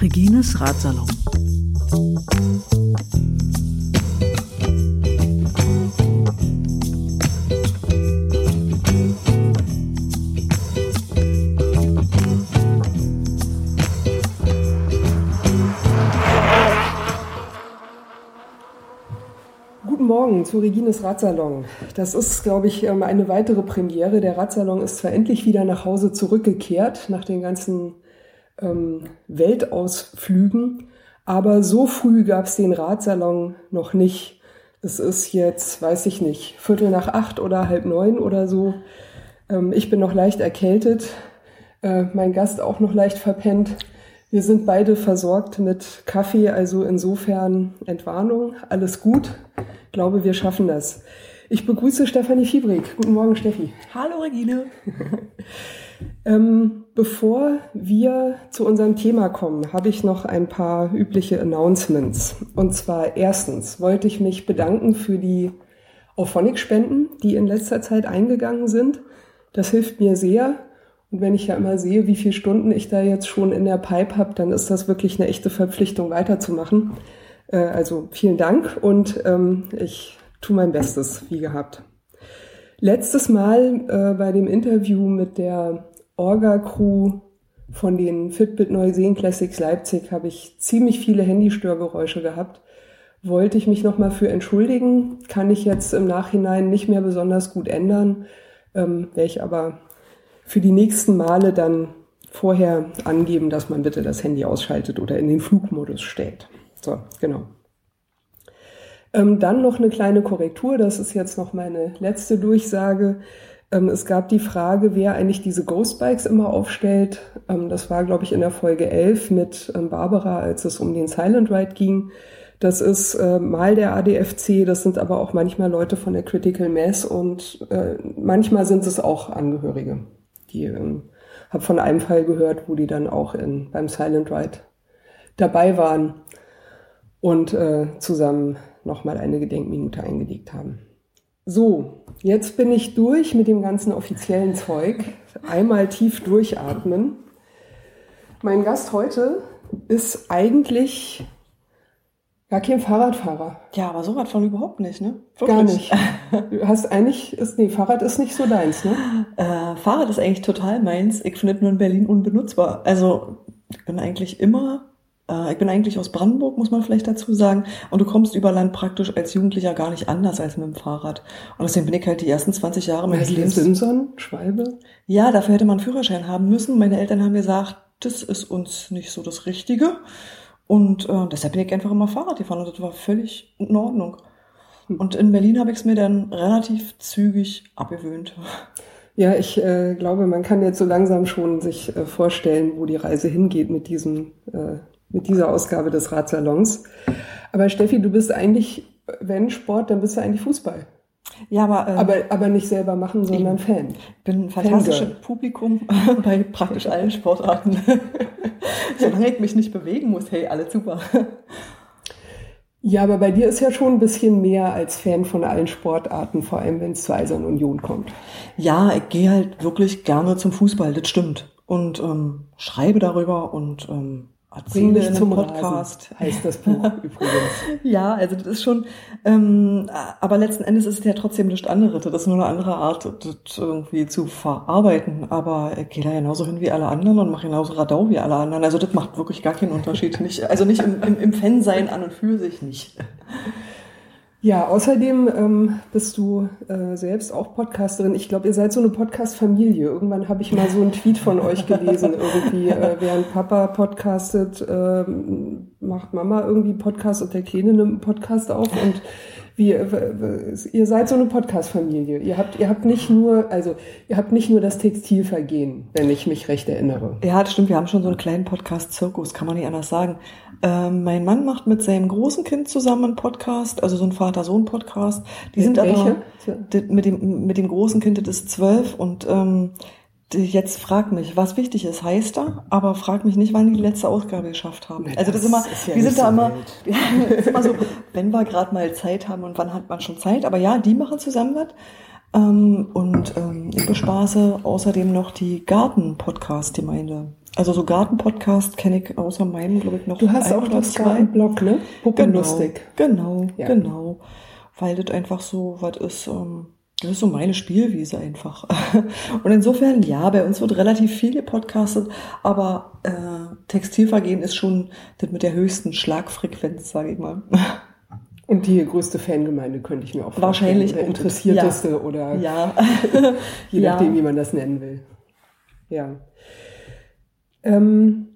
Regines Ratsalon. Zu Regines Radsalon. Das ist, glaube ich, ähm, eine weitere Premiere. Der Radsalon ist zwar endlich wieder nach Hause zurückgekehrt nach den ganzen ähm, Weltausflügen, aber so früh gab es den Radsalon noch nicht. Es ist jetzt, weiß ich nicht, Viertel nach acht oder halb neun oder so. Ähm, ich bin noch leicht erkältet, äh, mein Gast auch noch leicht verpennt. Wir sind beide versorgt mit Kaffee, also insofern Entwarnung, alles gut. Ich glaube, wir schaffen das. Ich begrüße Stefanie Fiebrig. Guten Morgen, Steffi. Hallo, Regine. ähm, bevor wir zu unserem Thema kommen, habe ich noch ein paar übliche Announcements. Und zwar erstens wollte ich mich bedanken für die Auphonic-Spenden, die in letzter Zeit eingegangen sind. Das hilft mir sehr. Und wenn ich ja immer sehe, wie viele Stunden ich da jetzt schon in der Pipe habe, dann ist das wirklich eine echte Verpflichtung, weiterzumachen. Äh, also vielen Dank und ähm, ich tue mein Bestes, wie gehabt. Letztes Mal äh, bei dem Interview mit der Orga-Crew von den Fitbit Neuseen Classics Leipzig habe ich ziemlich viele Handystörgeräusche gehabt. Wollte ich mich nochmal für entschuldigen, kann ich jetzt im Nachhinein nicht mehr besonders gut ändern, ähm, werde ich aber für die nächsten Male dann vorher angeben, dass man bitte das Handy ausschaltet oder in den Flugmodus stellt. So, genau. Ähm, dann noch eine kleine Korrektur, das ist jetzt noch meine letzte Durchsage. Ähm, es gab die Frage, wer eigentlich diese Ghostbikes immer aufstellt. Ähm, das war, glaube ich, in der Folge 11 mit ähm, Barbara, als es um den Silent Ride ging. Das ist äh, mal der ADFC, das sind aber auch manchmal Leute von der Critical Mass und äh, manchmal sind es auch Angehörige. Die ähm, habe von einem Fall gehört, wo die dann auch in, beim Silent Ride dabei waren und äh, zusammen nochmal eine Gedenkminute eingelegt haben. So, jetzt bin ich durch mit dem ganzen offiziellen Zeug. Einmal tief durchatmen. Mein Gast heute ist eigentlich gar kein Fahrradfahrer. Ja, aber so Radfahren überhaupt nicht, ne? Wirklich. Gar nicht. Du hast eigentlich, ist, nee, Fahrrad ist nicht so deins, ne? Äh, Fahrrad ist eigentlich total meins. Ich finde nur in Berlin unbenutzbar. Also, ich bin eigentlich immer ich bin eigentlich aus Brandenburg, muss man vielleicht dazu sagen. Und du kommst über Land praktisch als Jugendlicher gar nicht anders als mit dem Fahrrad. Und deswegen bin ich halt die ersten 20 Jahre meines Lebens. Simson, Schwalbe? Ja, dafür hätte man einen Führerschein haben müssen. Meine Eltern haben gesagt, das ist uns nicht so das Richtige. Und äh, deshalb bin ich einfach immer Fahrrad gefahren und das war völlig in Ordnung. Und in Berlin habe ich es mir dann relativ zügig abgewöhnt. Ja, ich äh, glaube, man kann jetzt so langsam schon sich äh, vorstellen, wo die Reise hingeht mit diesem äh, mit dieser Ausgabe des Radsalons. Aber Steffi, du bist eigentlich, wenn Sport, dann bist du eigentlich Fußball. Ja, aber, äh, aber, aber nicht selber machen, sondern ich Fan. bin ein fantastisches Publikum bei praktisch allen Sportarten. Solange ich mich nicht bewegen muss, hey, alle super. Ja, aber bei dir ist ja schon ein bisschen mehr als Fan von allen Sportarten, vor allem wenn es zur Eisern Union kommt. Ja, ich gehe halt wirklich gerne zum Fußball, das stimmt. Und ähm, schreibe darüber und ähm, Bring mich zum Podcast, Rasen, heißt das Buch übrigens. Ja, also das ist schon, ähm, aber letzten Endes ist es ja trotzdem nichts anderes. Das ist nur eine andere Art, das irgendwie zu verarbeiten. Aber ich gehe da genauso hin wie alle anderen und mache genauso Radau wie alle anderen. Also das macht wirklich gar keinen Unterschied. Nicht, also nicht im, im, im Fan-Sein an und für sich nicht. Ja, außerdem ähm, bist du äh, selbst auch Podcasterin. Ich glaube, ihr seid so eine Podcast-Familie. Irgendwann habe ich mal so einen Tweet von euch gelesen. Irgendwie, äh, während Papa podcastet, äh, macht Mama irgendwie Podcast und der Kleine nimmt einen Podcast auf und wie, ihr seid so eine Podcast-Familie. Ihr habt, ihr habt nicht nur, also ihr habt nicht nur das Textilvergehen, wenn ich mich recht erinnere. Ja, das stimmt. Wir haben schon so einen kleinen Podcast-Zirkus, kann man nicht anders sagen. Ähm, mein Mann macht mit seinem großen Kind zusammen einen Podcast, also so ein Vater-Sohn-Podcast. Die mit sind welche? aber mit dem, mit dem großen Kind, das ist zwölf und ähm, jetzt frag mich, was wichtig ist, heißt er, aber frag mich nicht, wann die, die letzte Ausgabe geschafft haben. Na, also das, ist immer, ist ja wir sind da so immer, ja, ist immer so, wenn wir gerade mal Zeit haben und wann hat man schon Zeit, aber ja, die machen zusammen was. Ähm, und ähm, ich bespaße außerdem noch die Garten-Podcast-Gemeinde. Also so Garten-Podcast kenne ich außer meinem, glaube ich, noch. Du hast auch das Garten-Blog, ne? Puppenlustig. Genau, genau, ja. genau. Weil das einfach so was ist, ähm, das ist so meine Spielwiese einfach. Und insofern, ja, bei uns wird relativ viel gepodcastet, aber äh, Textilvergehen ist schon das mit der höchsten Schlagfrequenz, sage ich mal. Und die größte Fangemeinde könnte ich mir auch vorstellen. Wahrscheinlich. Oder interessierteste ja. oder ja. je nachdem, ja. wie man das nennen will. Ja. Ähm,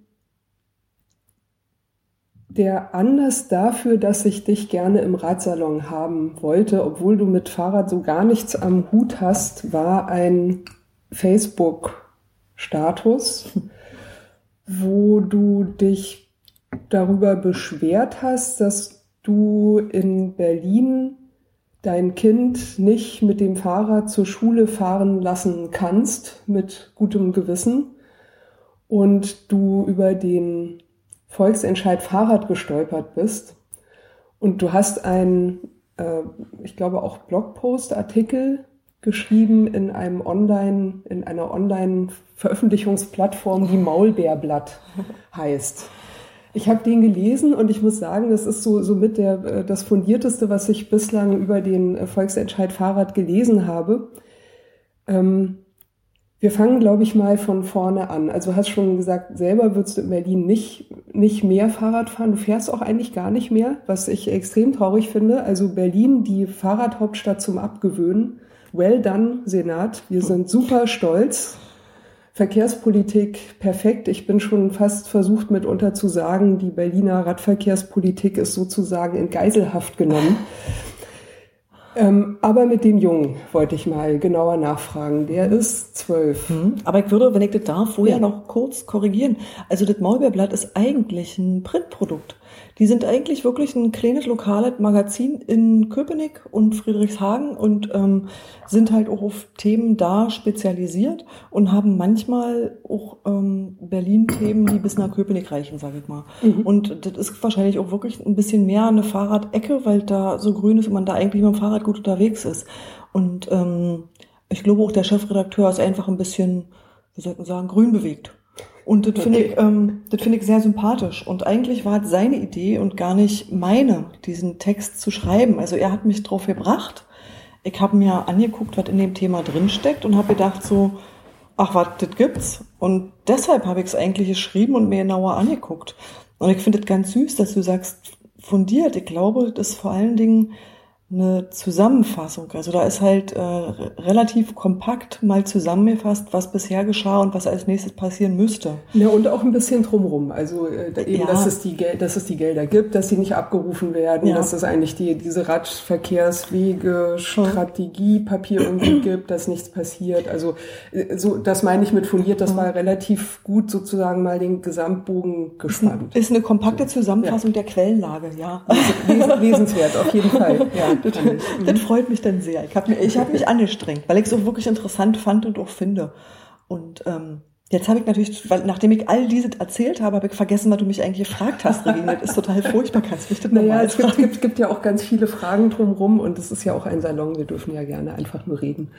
der Anlass dafür, dass ich dich gerne im Radsalon haben wollte, obwohl du mit Fahrrad so gar nichts am Hut hast, war ein Facebook-Status, wo du dich darüber beschwert hast, dass du in Berlin dein Kind nicht mit dem Fahrrad zur Schule fahren lassen kannst mit gutem Gewissen und du über den Volksentscheid Fahrrad gestolpert bist und du hast einen, äh, ich glaube auch Blogpost-Artikel geschrieben in einem Online, in einer Online-Veröffentlichungsplattform, die Maulbeerblatt heißt. Ich habe den gelesen und ich muss sagen, das ist so, so mit der, äh, das fundierteste, was ich bislang über den äh, Volksentscheid Fahrrad gelesen habe. Ähm, wir fangen, glaube ich, mal von vorne an. Also hast schon gesagt, selber würdest du in Berlin nicht, nicht mehr Fahrrad fahren. Du fährst auch eigentlich gar nicht mehr, was ich extrem traurig finde. Also Berlin, die Fahrradhauptstadt zum Abgewöhnen. Well done, Senat. Wir sind super stolz. Verkehrspolitik perfekt. Ich bin schon fast versucht mitunter zu sagen, die Berliner Radverkehrspolitik ist sozusagen in Geiselhaft genommen. Ähm, aber mit dem Jungen wollte ich mal genauer nachfragen. Der ist zwölf. Hm. Aber ich würde, wenn ich das darf, vorher ja. noch kurz korrigieren. Also das Maulbeerblatt ist eigentlich ein Printprodukt. Die sind eigentlich wirklich ein kleines lokales Magazin in Köpenick und Friedrichshagen und ähm, sind halt auch auf Themen da spezialisiert und haben manchmal auch ähm, Berlin-Themen, die bis nach Köpenick reichen, sage ich mal. Mhm. Und das ist wahrscheinlich auch wirklich ein bisschen mehr eine Fahrradecke, weil da so grün ist und man da eigentlich mit dem Fahrrad gut unterwegs ist. Und ähm, ich glaube auch, der Chefredakteur ist einfach ein bisschen, wie soll man sagen, grün bewegt. Und das finde ich, ähm, das finde ich sehr sympathisch. Und eigentlich war es seine Idee und gar nicht meine, diesen Text zu schreiben. Also er hat mich drauf gebracht. Ich habe mir angeguckt, was in dem Thema drinsteckt und habe gedacht so, ach was, das gibt's. Und deshalb habe ich es eigentlich geschrieben und mir genauer angeguckt. Und ich finde es ganz süß, dass du sagst, fundiert. Ich glaube, das ist vor allen Dingen eine Zusammenfassung. Also da ist halt äh, relativ kompakt mal zusammengefasst, was bisher geschah und was als nächstes passieren müsste. Ja, und auch ein bisschen drumrum. Also äh, eben, ja. dass, es die Gel dass es die Gelder gibt, dass sie nicht abgerufen werden, ja. dass es eigentlich die, diese Radverkehrswege, Strategie, Papier irgendwie gibt, dass nichts passiert. Also äh, so, das meine ich mit fundiert, das war relativ gut sozusagen mal den Gesamtbogen gespannt. Ist eine kompakte Zusammenfassung ja. der Quellenlage, ja. Wesenswert, auf jeden Fall. Ja das, das, freut mich dann sehr. Ich habe ich hab mich angestrengt, weil ich es auch wirklich interessant fand und auch finde. Und ähm, jetzt habe ich natürlich, weil, nachdem ich all diese erzählt habe, habe ich vergessen, was du mich eigentlich gefragt hast, Regine. Das ist total furchtbar. Kannst du mich das naja, es gibt, gibt, gibt, ja auch ganz viele Fragen drumherum und es ist ja auch ein Salon. Wir dürfen ja gerne einfach nur reden.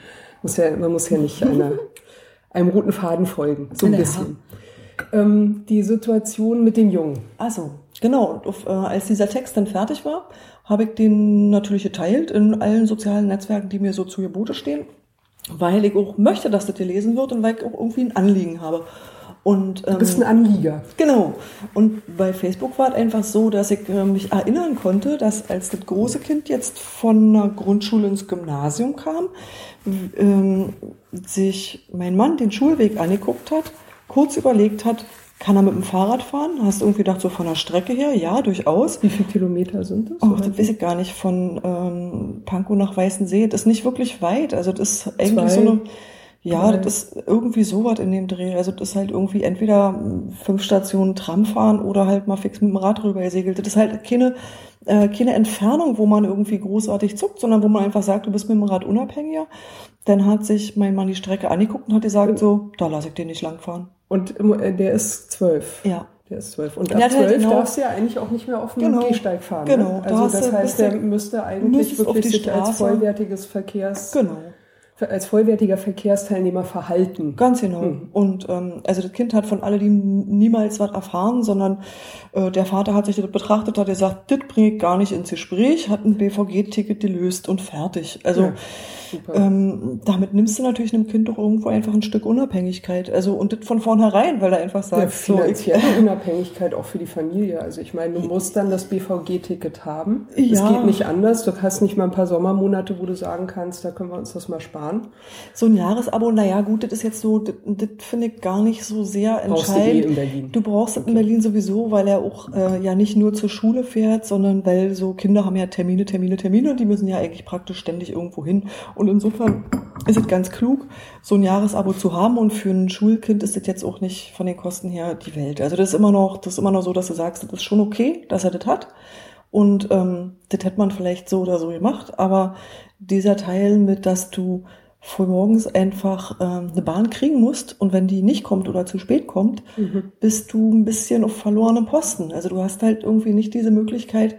Muss ja, man muss ja nicht einer, einem roten Faden folgen. So ein ja. bisschen. Ähm, die Situation mit dem Jungen. Also, genau. Und auf, äh, als dieser Text dann fertig war, habe ich den natürlich geteilt in allen sozialen Netzwerken, die mir so zu Gebote stehen, weil ich auch möchte, dass das gelesen wird und weil ich auch irgendwie ein Anliegen habe. Und, ähm, du bist ein Anlieger. Genau. Und bei Facebook war es einfach so, dass ich äh, mich erinnern konnte, dass als das große Kind jetzt von der Grundschule ins Gymnasium kam, ähm, sich mein Mann den Schulweg angeguckt hat, kurz überlegt hat, kann er mit dem Fahrrad fahren? Hast du irgendwie gedacht, so von der Strecke her? Ja, durchaus. Wie viele Kilometer sind das? Oh, das weiß ich gar nicht. Von ähm, Pankow nach Weißensee. Das ist nicht wirklich weit. Also das ist eigentlich Zwei. so eine, Ja, das ist irgendwie sowas in dem Dreh. Also das ist halt irgendwie entweder fünf Stationen Tram fahren oder halt mal fix mit dem Rad rüber gesegelt. Das ist halt keine, äh, keine Entfernung, wo man irgendwie großartig zuckt, sondern wo man einfach sagt, du bist mit dem Rad unabhängiger. Dann hat sich mein Mann die Strecke angeguckt und hat gesagt, so, da lasse ich den nicht langfahren. Und äh, der ist zwölf. Ja. Der ist zwölf. Und ab halt zwölf genau, darfst du ja eigentlich auch nicht mehr auf dem genau, Gehsteig fahren. Ne? Genau. Ne? Also das heißt, der müsste eigentlich wirklich sich als vollwertiges Verkehrs... Genau als vollwertiger Verkehrsteilnehmer verhalten. Ganz genau. Mhm. Und ähm, also das Kind hat von alledem niemals was erfahren, sondern äh, der Vater hat sich das betrachtet, hat gesagt, das bringt gar nicht ins Gespräch, hat ein BVG-Ticket gelöst und fertig. Also ja. Ähm, damit nimmst du natürlich einem Kind doch irgendwo einfach ein Stück Unabhängigkeit. Also und das von vornherein, weil er einfach sagt, ja, finanzielle so, Unabhängigkeit auch für die Familie. Also ich meine, du musst dann das BVG-Ticket haben. Es ja. geht nicht anders. Du hast nicht mal ein paar Sommermonate, wo du sagen kannst, da können wir uns das mal sparen. So ein Jahresabo, naja, gut, das ist jetzt so, das, das finde ich gar nicht so sehr entscheidend. Du, in Berlin. du brauchst okay. in Berlin sowieso, weil er auch äh, ja nicht nur zur Schule fährt, sondern weil so Kinder haben ja Termine, Termine, Termine und die müssen ja eigentlich praktisch ständig irgendwo hin. Und insofern ist es ganz klug, so ein Jahresabo zu haben. Und für ein Schulkind ist das jetzt auch nicht von den Kosten her die Welt. Also das ist immer noch, das ist immer noch so, dass du sagst, das ist schon okay, dass er das hat. Und ähm, das hätte man vielleicht so oder so gemacht. Aber dieser Teil mit, dass du frühmorgens einfach ähm, eine Bahn kriegen musst und wenn die nicht kommt oder zu spät kommt, mhm. bist du ein bisschen auf verlorenem Posten. Also du hast halt irgendwie nicht diese Möglichkeit,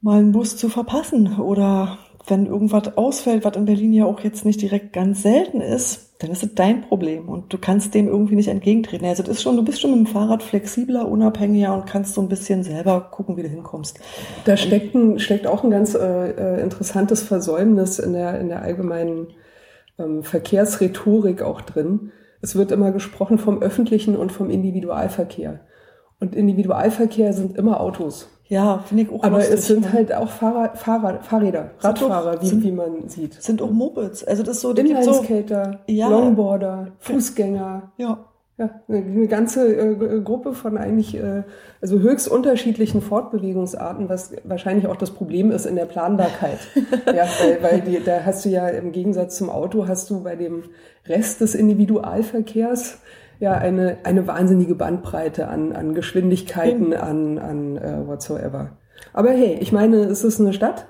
mal einen Bus zu verpassen oder wenn irgendwas ausfällt, was in Berlin ja auch jetzt nicht direkt ganz selten ist, dann ist es dein Problem und du kannst dem irgendwie nicht entgegentreten. Also das ist schon, du bist schon mit dem Fahrrad flexibler, unabhängiger und kannst so ein bisschen selber gucken, wie du hinkommst. Da steckt, ein, steckt auch ein ganz äh, äh, interessantes Versäumnis in der, in der allgemeinen ähm, Verkehrsrhetorik auch drin. Es wird immer gesprochen vom öffentlichen und vom Individualverkehr. Und Individualverkehr sind immer Autos. Ja, finde ich auch Aber lustig, es sind ne? halt auch Fahrrad, Fahrrad, Fahrräder, Radfahrer, wie, wie man sieht. Sind auch Mopeds. Also das ist so, Inlineskater, so, ja, Longboarder, Fußgänger. Ja. Ja, eine ganze äh, Gruppe von eigentlich äh, also höchst unterschiedlichen Fortbewegungsarten, was wahrscheinlich auch das Problem ist in der Planbarkeit. ja, weil, weil die, da hast du ja im Gegensatz zum Auto hast du bei dem Rest des Individualverkehrs ja eine, eine wahnsinnige Bandbreite an, an Geschwindigkeiten, mhm. an, an uh, whatsoever. Aber hey, ich meine, es ist eine Stadt.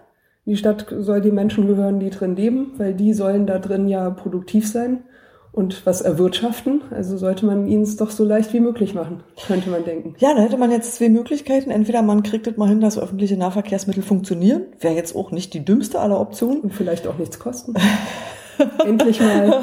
Die Stadt soll die Menschen gehören, die drin leben, weil die sollen da drin ja produktiv sein und was erwirtschaften. Also sollte man ihnen es doch so leicht wie möglich machen, könnte man denken. Ja, da hätte man jetzt zwei Möglichkeiten. Entweder man kriegt es mal hin, dass öffentliche Nahverkehrsmittel funktionieren. Wäre jetzt auch nicht die dümmste aller Optionen. Und vielleicht auch nichts kosten. Endlich mal.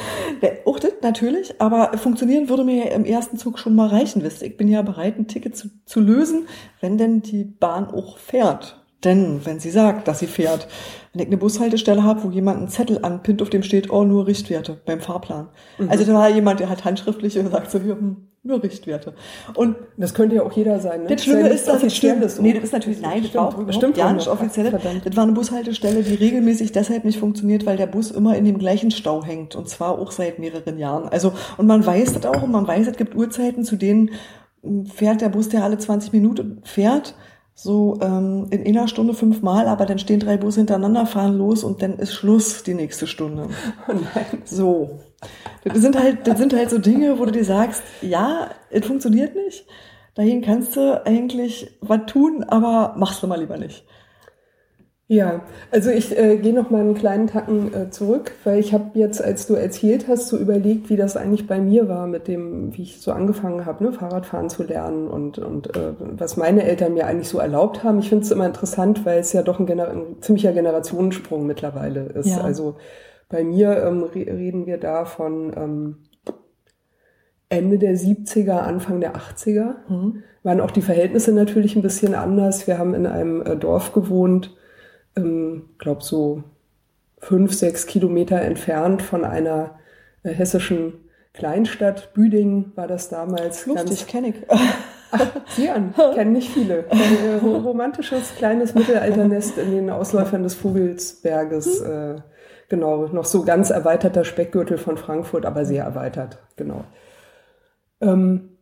Auch das natürlich, aber funktionieren würde mir ja im ersten Zug schon mal reichen, wisst ihr. Ich bin ja bereit, ein Ticket zu, zu lösen, wenn denn die Bahn auch fährt. Denn wenn sie sagt, dass sie fährt, wenn ich eine Bushaltestelle habe, wo jemand einen Zettel anpinnt, auf dem steht, oh, nur Richtwerte beim Fahrplan. Mhm. Also da war jemand, der hat handschriftlich und sagt so, hier, hm, nur Richtwerte. Und das könnte ja auch jeder sein. Ne? Das Schlimme ist, dass es stimmt. Ist nee, das ist natürlich, nein, das war auch bestimmt ja nicht offiziell. Das war eine Bushaltestelle, die regelmäßig deshalb nicht funktioniert, weil der Bus immer in dem gleichen Stau hängt. Und zwar auch seit mehreren Jahren. Also, und man weiß das auch und man weiß, es gibt Uhrzeiten, zu denen fährt der Bus, der alle 20 Minuten fährt so ähm, in einer Stunde fünfmal, aber dann stehen drei Busse hintereinander, fahren los und dann ist Schluss die nächste Stunde. Oh nein. So. Das sind halt, das sind halt so Dinge, wo du dir sagst, ja, es funktioniert nicht. Dahin kannst du eigentlich was tun, aber machst du mal lieber nicht. Ja, also ich äh, gehe noch mal einen kleinen Tacken äh, zurück, weil ich habe jetzt, als du erzählt hast, so überlegt, wie das eigentlich bei mir war mit dem, wie ich so angefangen habe, ne, Fahrradfahren zu lernen und, und äh, was meine Eltern mir eigentlich so erlaubt haben. Ich finde es immer interessant, weil es ja doch ein, Gener ein ziemlicher Generationensprung mittlerweile ist. Ja. Also bei mir ähm, reden wir da von ähm, Ende der 70er, Anfang der 80er. Mhm. Waren auch die Verhältnisse natürlich ein bisschen anders. Wir haben in einem äh, Dorf gewohnt, ähm, glaube so fünf, sechs Kilometer entfernt von einer äh, hessischen Kleinstadt. Büdingen war das damals. Lustig, kenne ich. Ach, Sian, kennen nicht viele. Ein äh, romantisches kleines Mittelalternest in den Ausläufern des Vogelsberges. Äh, genau, noch so ganz erweiterter Speckgürtel von Frankfurt, aber sehr erweitert, genau. Ähm,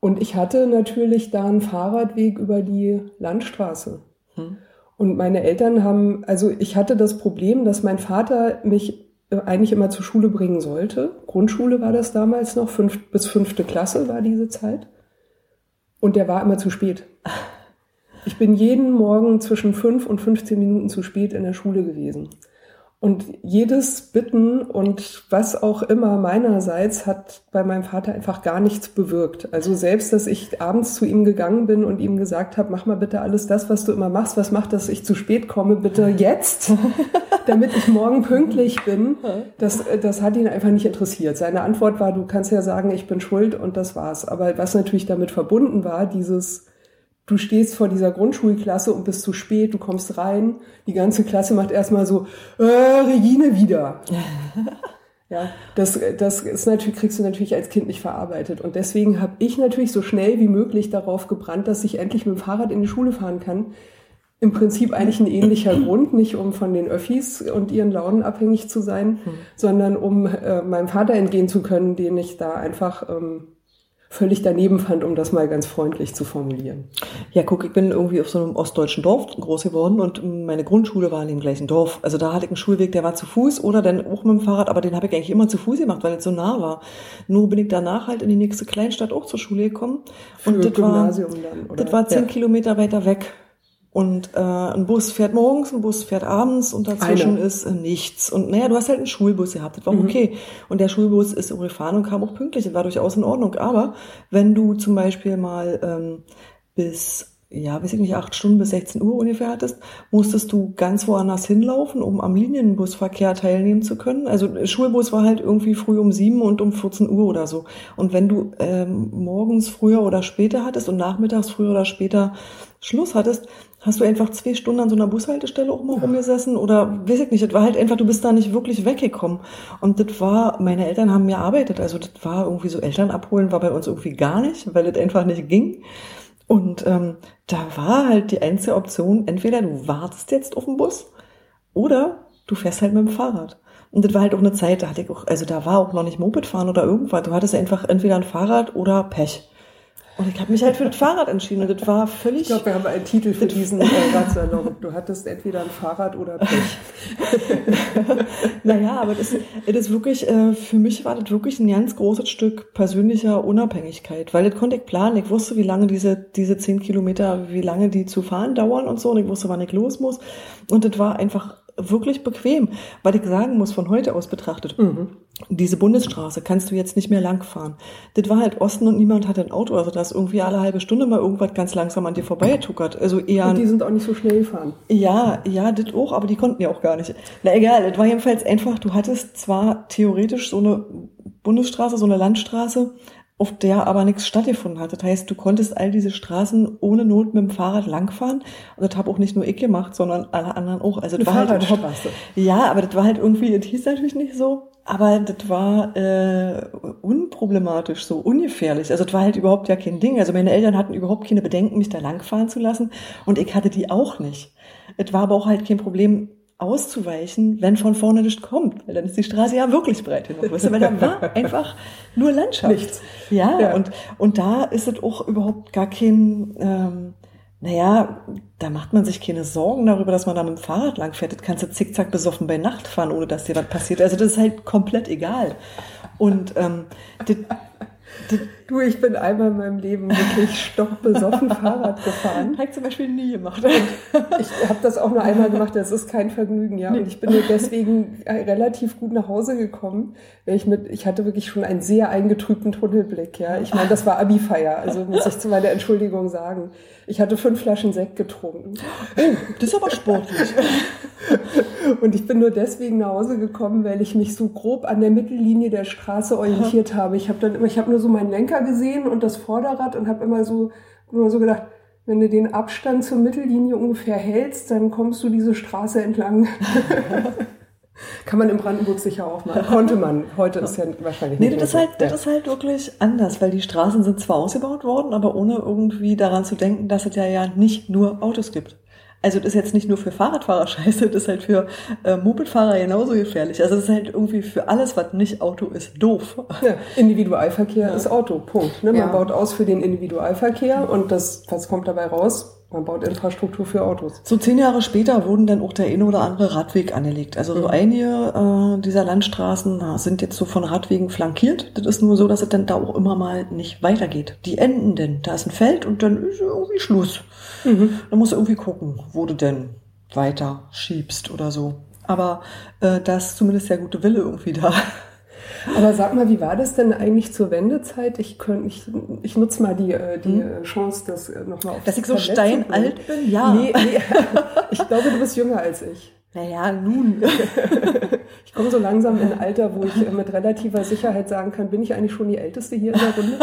und ich hatte natürlich da einen Fahrradweg über die Landstraße. Hm. Und meine Eltern haben, also ich hatte das Problem, dass mein Vater mich äh, eigentlich immer zur Schule bringen sollte. Grundschule war das damals noch, fünf, bis fünfte Klasse war diese Zeit. Und der war immer zu spät. Ich bin jeden Morgen zwischen fünf und 15 Minuten zu spät in der Schule gewesen. Und jedes Bitten und was auch immer meinerseits hat bei meinem Vater einfach gar nichts bewirkt. Also selbst, dass ich abends zu ihm gegangen bin und ihm gesagt habe, mach mal bitte alles das, was du immer machst, was macht, dass ich zu spät komme, bitte jetzt, damit ich morgen pünktlich bin, das, das hat ihn einfach nicht interessiert. Seine Antwort war, du kannst ja sagen, ich bin schuld und das war's. Aber was natürlich damit verbunden war, dieses du stehst vor dieser Grundschulklasse und bist zu spät, du kommst rein, die ganze Klasse macht erstmal so, äh, Regine wieder. ja, das, das ist natürlich, kriegst du natürlich als Kind nicht verarbeitet. Und deswegen habe ich natürlich so schnell wie möglich darauf gebrannt, dass ich endlich mit dem Fahrrad in die Schule fahren kann. Im Prinzip eigentlich ein ähnlicher Grund, nicht um von den Öffis und ihren Launen abhängig zu sein, hm. sondern um äh, meinem Vater entgehen zu können, den ich da einfach ähm, völlig daneben fand, um das mal ganz freundlich zu formulieren. Ja, guck, ich bin irgendwie auf so einem ostdeutschen Dorf groß geworden und meine Grundschule war in dem gleichen Dorf. Also da hatte ich einen Schulweg, der war zu Fuß oder dann auch mit dem Fahrrad, aber den habe ich eigentlich immer zu Fuß gemacht, weil es so nah war. Nur bin ich danach halt in die nächste Kleinstadt auch zur Schule gekommen. Für und das war, dann, oder? das war zehn ja. Kilometer weiter weg. Und äh, ein Bus fährt morgens, ein Bus fährt abends und dazwischen Eine. ist äh, nichts. Und naja, du hast halt einen Schulbus gehabt, das war mhm. okay. Und der Schulbus ist gefahren und kam auch pünktlich und war durchaus in Ordnung. Aber wenn du zum Beispiel mal ähm, bis ja, weiß ich nicht, acht Stunden bis 16 Uhr ungefähr hattest, musstest du ganz woanders hinlaufen, um am Linienbusverkehr teilnehmen zu können. Also Schulbus war halt irgendwie früh um sieben und um 14 Uhr oder so. Und wenn du ähm, morgens früher oder später hattest und nachmittags früher oder später Schluss hattest, Hast du einfach zwei Stunden an so einer Bushaltestelle auch mal ja. rumgesessen? Oder weiß ich nicht, das war halt einfach, du bist da nicht wirklich weggekommen. Und das war, meine Eltern haben mir arbeitet, also das war irgendwie so, Eltern abholen war bei uns irgendwie gar nicht, weil das einfach nicht ging. Und ähm, da war halt die einzige Option, entweder du wartest jetzt auf den Bus oder du fährst halt mit dem Fahrrad. Und das war halt auch eine Zeit, da hatte ich auch, also da war auch noch nicht Moped fahren oder irgendwas. Du hattest einfach entweder ein Fahrrad oder Pech. Und ich habe mich halt für das Fahrrad entschieden und das war völlig. Ich glaube, wir haben einen Titel für diesen äh, Radsalon. Du hattest entweder ein Fahrrad oder Pech. naja, aber das, das ist wirklich, äh, für mich war das wirklich ein ganz großes Stück persönlicher Unabhängigkeit, weil das konnte ich planen. Ich wusste, wie lange diese, diese zehn Kilometer, wie lange die zu fahren dauern und so. Und ich wusste, wann ich los muss. Und das war einfach wirklich bequem, weil ich sagen muss, von heute aus betrachtet, mhm. diese Bundesstraße kannst du jetzt nicht mehr langfahren. Das war halt Osten und niemand hatte ein Auto, also da ist irgendwie alle halbe Stunde mal irgendwas ganz langsam an dir vorbeigetuckert. Also eher. Und die sind auch nicht so schnell gefahren. Ja, ja, das auch, aber die konnten ja auch gar nicht. Na egal, das war jedenfalls einfach, du hattest zwar theoretisch so eine Bundesstraße, so eine Landstraße, auf der aber nichts stattgefunden hat. Das heißt, du konntest all diese Straßen ohne Not mit dem Fahrrad langfahren. Und das habe auch nicht nur ich gemacht, sondern alle anderen auch. Also das war halt überhaupt, Ja, aber das war halt irgendwie, das hieß natürlich nicht so, aber das war äh, unproblematisch, so ungefährlich. Also das war halt überhaupt ja kein Ding. Also meine Eltern hatten überhaupt keine Bedenken, mich da langfahren zu lassen. Und ich hatte die auch nicht. Es war aber auch halt kein Problem, auszuweichen, wenn von vorne nicht kommt. Weil dann ist die Straße ja wirklich breit genug. Weißt du? Weil da war einfach nur Landschaft. Nichts. Ja, ja, Und, und da ist es auch überhaupt gar kein, ähm, naja, da macht man sich keine Sorgen darüber, dass man da mit dem Fahrrad langfährt. Das kannst du zickzack besoffen bei Nacht fahren, ohne dass dir was passiert. Also das ist halt komplett egal. Und ähm, das, Du, ich bin einmal in meinem Leben wirklich stockbesoffen Fahrrad gefahren. Habe ich zum Beispiel nie gemacht. ich habe das auch nur einmal gemacht, das ist kein Vergnügen, ja. Und ich bin deswegen relativ gut nach Hause gekommen, weil ich mit, ich hatte wirklich schon einen sehr eingetrübten Tunnelblick, ja. Ich meine, das war Abi-Feier, also muss ich zu meiner Entschuldigung sagen. Ich hatte fünf Flaschen Sekt getrunken. Oh, das ist aber sportlich. Und ich bin nur deswegen nach Hause gekommen, weil ich mich so grob an der Mittellinie der Straße orientiert habe. Ich habe dann immer, ich habe nur so meinen Lenker gesehen und das Vorderrad und habe immer so, immer so gedacht, wenn du den Abstand zur Mittellinie ungefähr hältst, dann kommst du diese Straße entlang. Kann man in Brandenburg sicher auch machen. Konnte man. Heute ist ja wahrscheinlich nicht. Nee, das, ist halt, das ist halt wirklich anders, weil die Straßen sind zwar ausgebaut worden, aber ohne irgendwie daran zu denken, dass es ja, ja nicht nur Autos gibt. Also das ist jetzt nicht nur für Fahrradfahrer scheiße, das ist halt für äh, Mopedfahrer genauso gefährlich. Also das ist halt irgendwie für alles, was nicht Auto ist, doof. Ja, Individualverkehr ja. ist Auto, Punkt. Ne? Man ja. baut aus für den Individualverkehr und das, was kommt dabei raus? Man baut Infrastruktur für Autos. So zehn Jahre später wurden dann auch der eine oder andere Radweg angelegt. Also so mhm. einige äh, dieser Landstraßen sind jetzt so von Radwegen flankiert. Das ist nur so, dass es dann da auch immer mal nicht weitergeht. Die enden denn. Da ist ein Feld und dann ist irgendwie Schluss. Mhm. Dann musst du irgendwie gucken, wo du denn weiter schiebst oder so. Aber äh, da ist zumindest der gute Wille irgendwie da. Aber sag mal, wie war das denn eigentlich zur Wendezeit? Ich, könnt, ich, ich nutze mal die, äh, die hm? Chance, das äh, nochmal auf Dass ich so steinalt bin? Ja. Nee, nee. ich glaube, du bist jünger als ich. Naja, nun. ich komme so langsam in ein Alter, wo ich mit relativer Sicherheit sagen kann, bin ich eigentlich schon die Älteste hier in der Runde?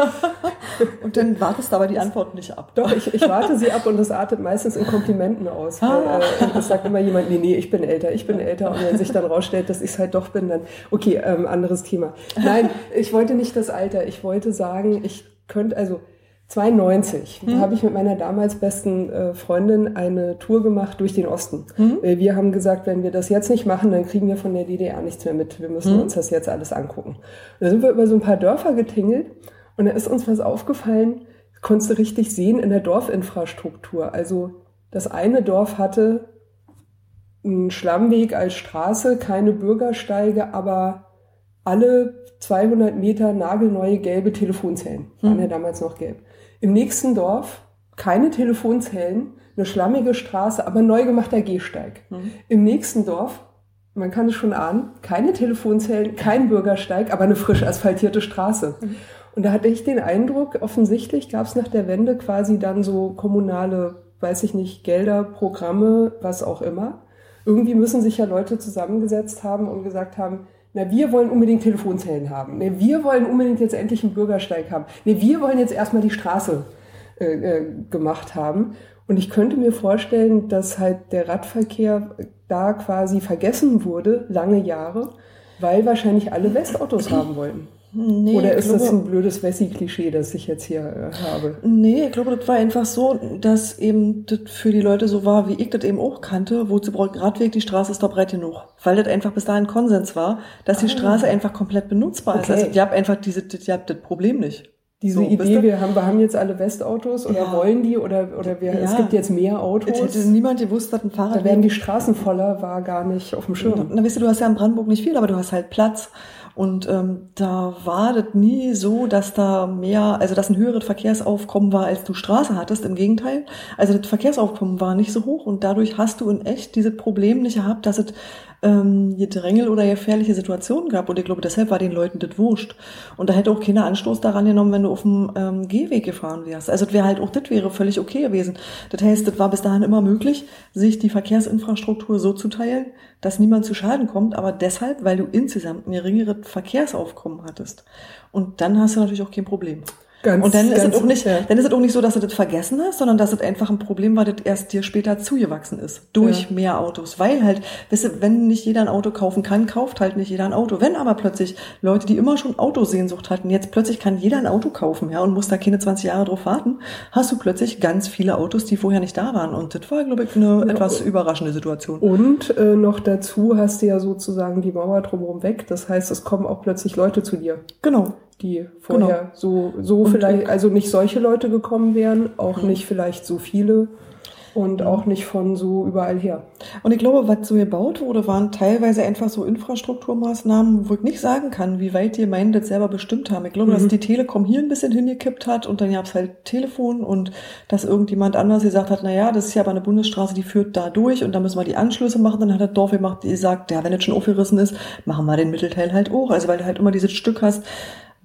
und dann wartest du aber die Antwort nicht ab. Doch, ich, ich warte sie ab und das artet meistens in Komplimenten aus. Weil, ah. äh, das sagt immer jemand, nee, nee, ich bin älter, ich bin älter. Und wenn sich dann rausstellt, dass ich es halt doch bin, dann, okay, ähm, anderes Thema. Nein, ich wollte nicht das Alter. Ich wollte sagen, ich könnte, also, 92 hm. habe ich mit meiner damals besten äh, Freundin eine Tour gemacht durch den Osten. Hm. Äh, wir haben gesagt, wenn wir das jetzt nicht machen, dann kriegen wir von der DDR nichts mehr mit. Wir müssen hm. uns das jetzt alles angucken. Und da sind wir über so ein paar Dörfer getingelt und da ist uns was aufgefallen, konntest du richtig sehen in der Dorfinfrastruktur. Also das eine Dorf hatte einen Schlammweg als Straße, keine Bürgersteige, aber alle 200 Meter nagelneue gelbe Telefonzellen. Waren hm. ja damals noch gelb. Im nächsten Dorf keine Telefonzellen, eine schlammige Straße, aber neu gemachter Gehsteig. Mhm. Im nächsten Dorf, man kann es schon ahnen, keine Telefonzellen, kein Bürgersteig, aber eine frisch asphaltierte Straße. Mhm. Und da hatte ich den Eindruck, offensichtlich gab es nach der Wende quasi dann so kommunale, weiß ich nicht, Gelder, Programme, was auch immer. Irgendwie müssen sich ja Leute zusammengesetzt haben und gesagt haben, na, wir wollen unbedingt Telefonzellen haben. Ne, wir wollen unbedingt jetzt endlich einen Bürgersteig haben. Ne, wir wollen jetzt erstmal die Straße äh, äh, gemacht haben. Und ich könnte mir vorstellen, dass halt der Radverkehr da quasi vergessen wurde, lange Jahre, weil wahrscheinlich alle Westautos haben wollten. Nee, Oder ist glaube, das ein blödes Wessi-Klischee, das ich jetzt hier äh, habe? Nee, ich glaube, das war einfach so, dass eben das für die Leute so war, wie ich das eben auch kannte, wozu braucht Radweg, die Straße ist doch breit genug. Weil das einfach bis dahin Konsens war, dass die ah. Straße einfach komplett benutzbar okay. ist. Also ihr habt einfach diese, ihr habt das Problem nicht. Diese so, Idee, wir haben, wir haben jetzt alle Westautos oder ja. wollen die oder, oder wir, ja. es gibt jetzt mehr Autos. Es hätte niemand gewusst, was ein Fahrrad Da werden die Straßen voller, war gar nicht auf dem Schirm. Na, na weißt du, du hast ja in Brandenburg nicht viel, aber du hast halt Platz. Und ähm, da war das nie so, dass da mehr, also dass ein höheres Verkehrsaufkommen war, als du Straße hattest. Im Gegenteil. Also das Verkehrsaufkommen war nicht so hoch und dadurch hast du in echt dieses Problem nicht gehabt, dass es ähm, Gedrängel oder gefährliche Situationen gab. Und ich glaube, deshalb war den Leuten das wurscht. Und da hätte auch keiner Anstoß daran genommen, wenn du auf dem ähm, Gehweg gefahren wärst. Also das wäre halt auch, das wäre völlig okay gewesen. Das heißt, das war bis dahin immer möglich, sich die Verkehrsinfrastruktur so zu teilen, dass niemand zu Schaden kommt, aber deshalb, weil du insgesamt ein geringeres Verkehrsaufkommen hattest. Und dann hast du natürlich auch kein Problem. Ganz, und dann ist, es auch nicht, dann ist es auch nicht so, dass du das vergessen hast, sondern dass es einfach ein Problem war, das erst dir später zugewachsen ist. Durch ja. mehr Autos. Weil halt, weißt du, wenn nicht jeder ein Auto kaufen kann, kauft halt nicht jeder ein Auto. Wenn aber plötzlich Leute, die immer schon Autosehnsucht hatten, jetzt plötzlich kann jeder ein Auto kaufen, ja, und muss da keine 20 Jahre drauf warten, hast du plötzlich ganz viele Autos, die vorher nicht da waren. Und das war, glaube ich, eine ja. etwas überraschende Situation. Und äh, noch dazu hast du ja sozusagen die Mauer drumherum weg. Das heißt, es kommen auch plötzlich Leute zu dir. Genau die vorher genau. so, so vielleicht, also nicht solche Leute gekommen wären, auch mhm. nicht vielleicht so viele und mhm. auch nicht von so überall her. Und ich glaube, was so gebaut wurde, waren teilweise einfach so Infrastrukturmaßnahmen, wo ich nicht sagen kann, wie weit die Gemeinden das selber bestimmt haben. Ich glaube, mhm. dass die Telekom hier ein bisschen hingekippt hat und dann gab es halt Telefon und dass irgendjemand anders gesagt hat, na ja, das ist ja aber eine Bundesstraße, die führt da durch und da müssen wir die Anschlüsse machen. Dann hat das Dorf gemacht, die sagt, ja, wenn es schon aufgerissen ist, machen wir den Mittelteil halt auch. Also weil du halt immer dieses Stück hast,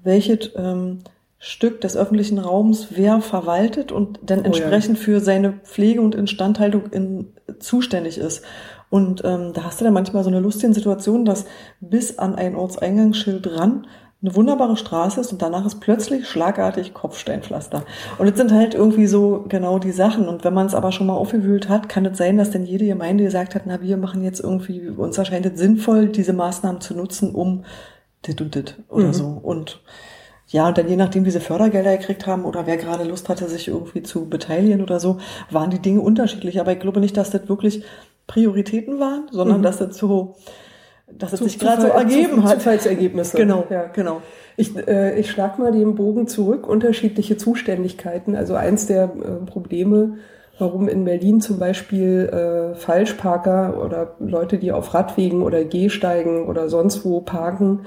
welches ähm, Stück des öffentlichen Raums wer verwaltet und dann oh, entsprechend ja. für seine Pflege und Instandhaltung in, zuständig ist. Und ähm, da hast du dann manchmal so eine lustige Situation, dass bis an ein Ortseingangsschild ran eine wunderbare Straße ist und danach ist plötzlich schlagartig Kopfsteinpflaster. Und das sind halt irgendwie so genau die Sachen. Und wenn man es aber schon mal aufgewühlt hat, kann es sein, dass dann jede Gemeinde gesagt hat, na, wir machen jetzt irgendwie, uns erscheint es sinnvoll, diese Maßnahmen zu nutzen, um dit und dit oder mhm. so. Und ja, und dann je nachdem, wie sie Fördergelder gekriegt haben oder wer gerade Lust hatte, sich irgendwie zu beteiligen oder so, waren die Dinge unterschiedlich. Aber ich glaube nicht, dass das wirklich Prioritäten waren, sondern mhm. dass das so, dass es sich gerade so ergeben zu, hat. Zufallsergebnisse. Genau, ja. genau. Ich, äh, ich schlag mal den Bogen zurück, unterschiedliche Zuständigkeiten. Also eins der äh, Probleme warum in Berlin zum Beispiel äh, Falschparker oder Leute, die auf Radwegen oder Gehsteigen oder sonst wo parken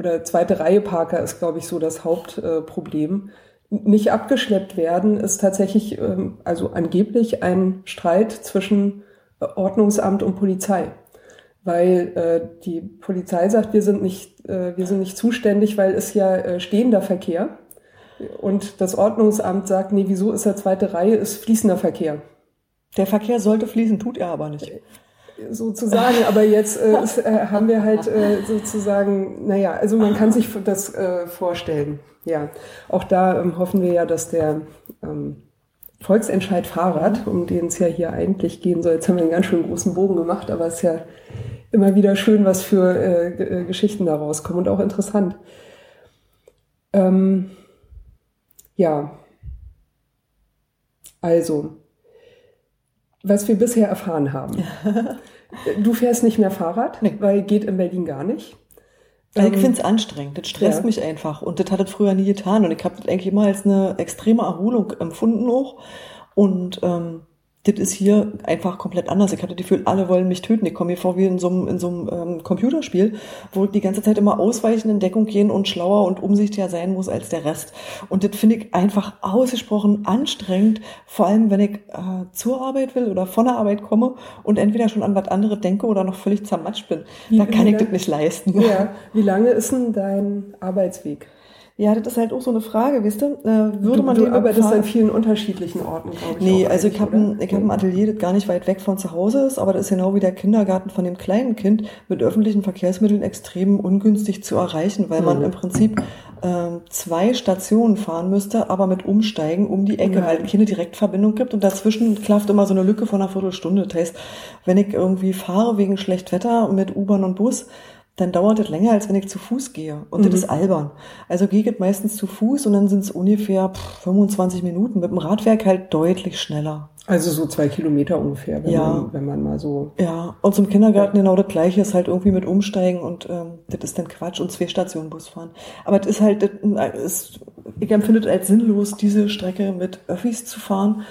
oder zweite Reihe Parker ist, glaube ich, so das Hauptproblem. Äh, nicht abgeschleppt werden, ist tatsächlich, ähm, also angeblich ein Streit zwischen Ordnungsamt und Polizei. Weil äh, die Polizei sagt, wir sind nicht, äh, wir sind nicht zuständig, weil es ja äh, stehender Verkehr. Und das Ordnungsamt sagt, nee, wieso ist er zweite Reihe, ist fließender Verkehr. Der Verkehr sollte fließen, tut er aber nicht. Sozusagen, aber jetzt äh, ist, äh, haben wir halt äh, sozusagen, naja, also man kann sich das äh, vorstellen. Ja, auch da ähm, hoffen wir ja, dass der ähm, Volksentscheid Fahrrad, um den es ja hier eigentlich gehen soll, jetzt haben wir einen ganz schön großen Bogen gemacht, aber es ist ja immer wieder schön, was für äh, Geschichten da rauskommen und auch interessant. Ähm, ja. Also, was wir bisher erfahren haben. du fährst nicht mehr Fahrrad, nee. weil geht in Berlin gar nicht. ich ähm, finde es anstrengend, das stresst ja. mich einfach und das hat es früher nie getan und ich habe das eigentlich immer als eine extreme Erholung empfunden auch und ähm, das ist hier einfach komplett anders. Ich hatte das Gefühl, alle wollen mich töten. Ich komme mir vor wie in so einem, in so einem ähm, Computerspiel, wo ich die ganze Zeit immer ausweichen, in Deckung gehen und schlauer und umsichtiger sein muss als der Rest. Und das finde ich einfach ausgesprochen anstrengend, vor allem wenn ich äh, zur Arbeit will oder von der Arbeit komme und entweder schon an was anderes denke oder noch völlig zermatscht bin. Wie, da kann ich das nicht leisten. Ja. Wie lange ist denn dein Arbeitsweg? Ja, das ist halt auch so eine Frage, wisst ihr? Äh, würde du, man du arbeitest an vielen unterschiedlichen Orten, glaube ich. Nee, also ich habe ein, ich hab ein Atelier, das gar nicht weit weg von zu Hause ist, aber das ist genau wie der Kindergarten von dem kleinen Kind mit öffentlichen Verkehrsmitteln extrem ungünstig zu erreichen, weil mhm. man im Prinzip äh, zwei Stationen fahren müsste, aber mit Umsteigen um die Ecke, mhm. weil keine Direktverbindung gibt und dazwischen klafft immer so eine Lücke von einer Viertelstunde. Das heißt, wenn ich irgendwie fahre wegen schlecht Wetter mit U-Bahn und Bus, dann dauert das länger, als wenn ich zu Fuß gehe. Und mhm. das ist albern. Also gehe ich meistens zu Fuß und dann sind es ungefähr 25 Minuten. Mit dem Radwerk halt deutlich schneller. Also so zwei Kilometer ungefähr, wenn, ja. man, wenn man mal so. Ja, und zum Kindergarten genau das gleiche ist halt irgendwie mit Umsteigen und ähm, das ist dann Quatsch und zwei Stationen Bus fahren. Aber das ist halt, das ist, ich empfinde es als sinnlos, diese Strecke mit Öffis zu fahren.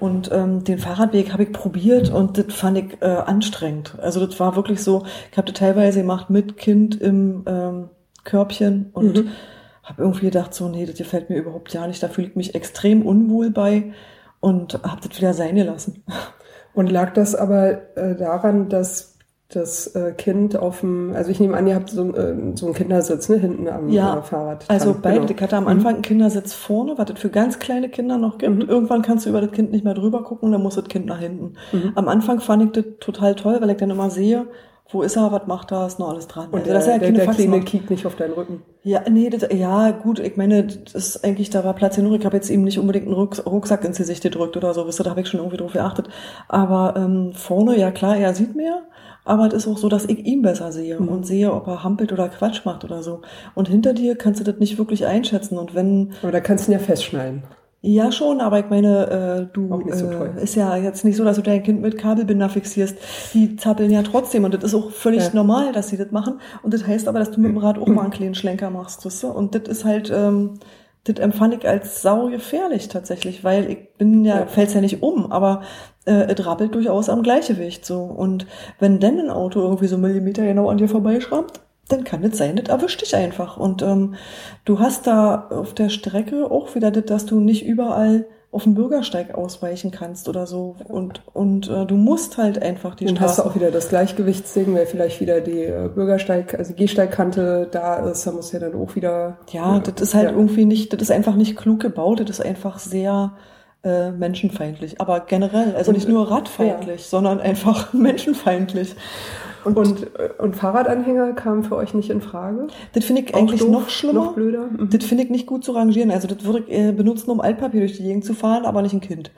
Und ähm, den Fahrradweg habe ich probiert und das fand ich äh, anstrengend. Also das war wirklich so, ich habe das teilweise gemacht mit Kind im ähm, Körbchen und mhm. habe irgendwie gedacht, so, nee, das gefällt mir überhaupt ja nicht. Da fühle ich mich extrem unwohl bei und habe das wieder sein gelassen. Und lag das aber äh, daran, dass das äh, Kind auf dem, also ich nehme an, ihr habt so, äh, so einen Kindersitz, ne, hinten am ja, Fahrrad. Also beide. Genau. Ich hatte am Anfang mhm. einen Kindersitz vorne, was es für ganz kleine Kinder noch gibt. Mhm. Irgendwann kannst du über das Kind nicht mehr drüber gucken, dann muss das Kind nach hinten. Mhm. Am Anfang fand ich das total toll, weil ich dann immer sehe, wo ist er, was macht er, ist noch alles dran. Und also, der, der, der, der Kleine kiegt nicht auf deinen Rücken. Ja, nee, das, ja, gut, ich meine, das ist eigentlich, da war Platz genug. Ich habe jetzt ihm nicht unbedingt einen Rucksack ins Gesicht gedrückt oder so, wisst ihr, da habe ich schon irgendwie drauf geachtet. Aber ähm, vorne, ja klar, er sieht mehr, aber es ist auch so, dass ich ihn besser sehe mhm. und sehe, ob er hampelt oder Quatsch macht oder so. Und hinter dir kannst du das nicht wirklich einschätzen. Und wenn. Aber da kannst du ihn ja festschneiden. Ja, schon, aber ich meine, äh, du so äh, ist ja jetzt nicht so, dass du dein Kind mit Kabelbinder fixierst. Die zappeln ja trotzdem und das ist auch völlig ja. normal, dass sie das machen. Und das heißt aber, dass du mit dem Rad auch mal einen kleinen Schlenker machst, weißt du? Und das ist halt, ähm, das empfand ich als sau gefährlich tatsächlich, weil ich bin ja, ja. fällt's ja nicht um, aber äh, es rappelt durchaus am Gleichgewicht so. Und wenn denn ein Auto irgendwie so Millimeter genau an dir vorbeischrammt, dann kann es sein, das erwischt dich einfach. Und ähm, du hast da auf der Strecke auch wieder das, dass du nicht überall auf dem Bürgersteig ausweichen kannst oder so. Und, und äh, du musst halt einfach die Straße. Und hast du auch wieder das Gleichgewichtsding, weil vielleicht wieder die äh, Bürgersteig, also Gehsteigkante da ist, da muss ja dann auch wieder. Ja, äh, das ist halt ja. irgendwie nicht, das ist einfach nicht klug gebaut, das ist einfach sehr äh, menschenfeindlich. Aber generell, also und, nicht nur radfeindlich, ja. sondern einfach menschenfeindlich. Und, und, und, Fahrradanhänger kamen für euch nicht in Frage? Das finde ich eigentlich doof, noch schlimmer. Noch blöder. Mhm. Das finde ich nicht gut zu rangieren. Also das würde ich äh, benutzen, um Altpapier durch die Gegend zu fahren, aber nicht ein Kind.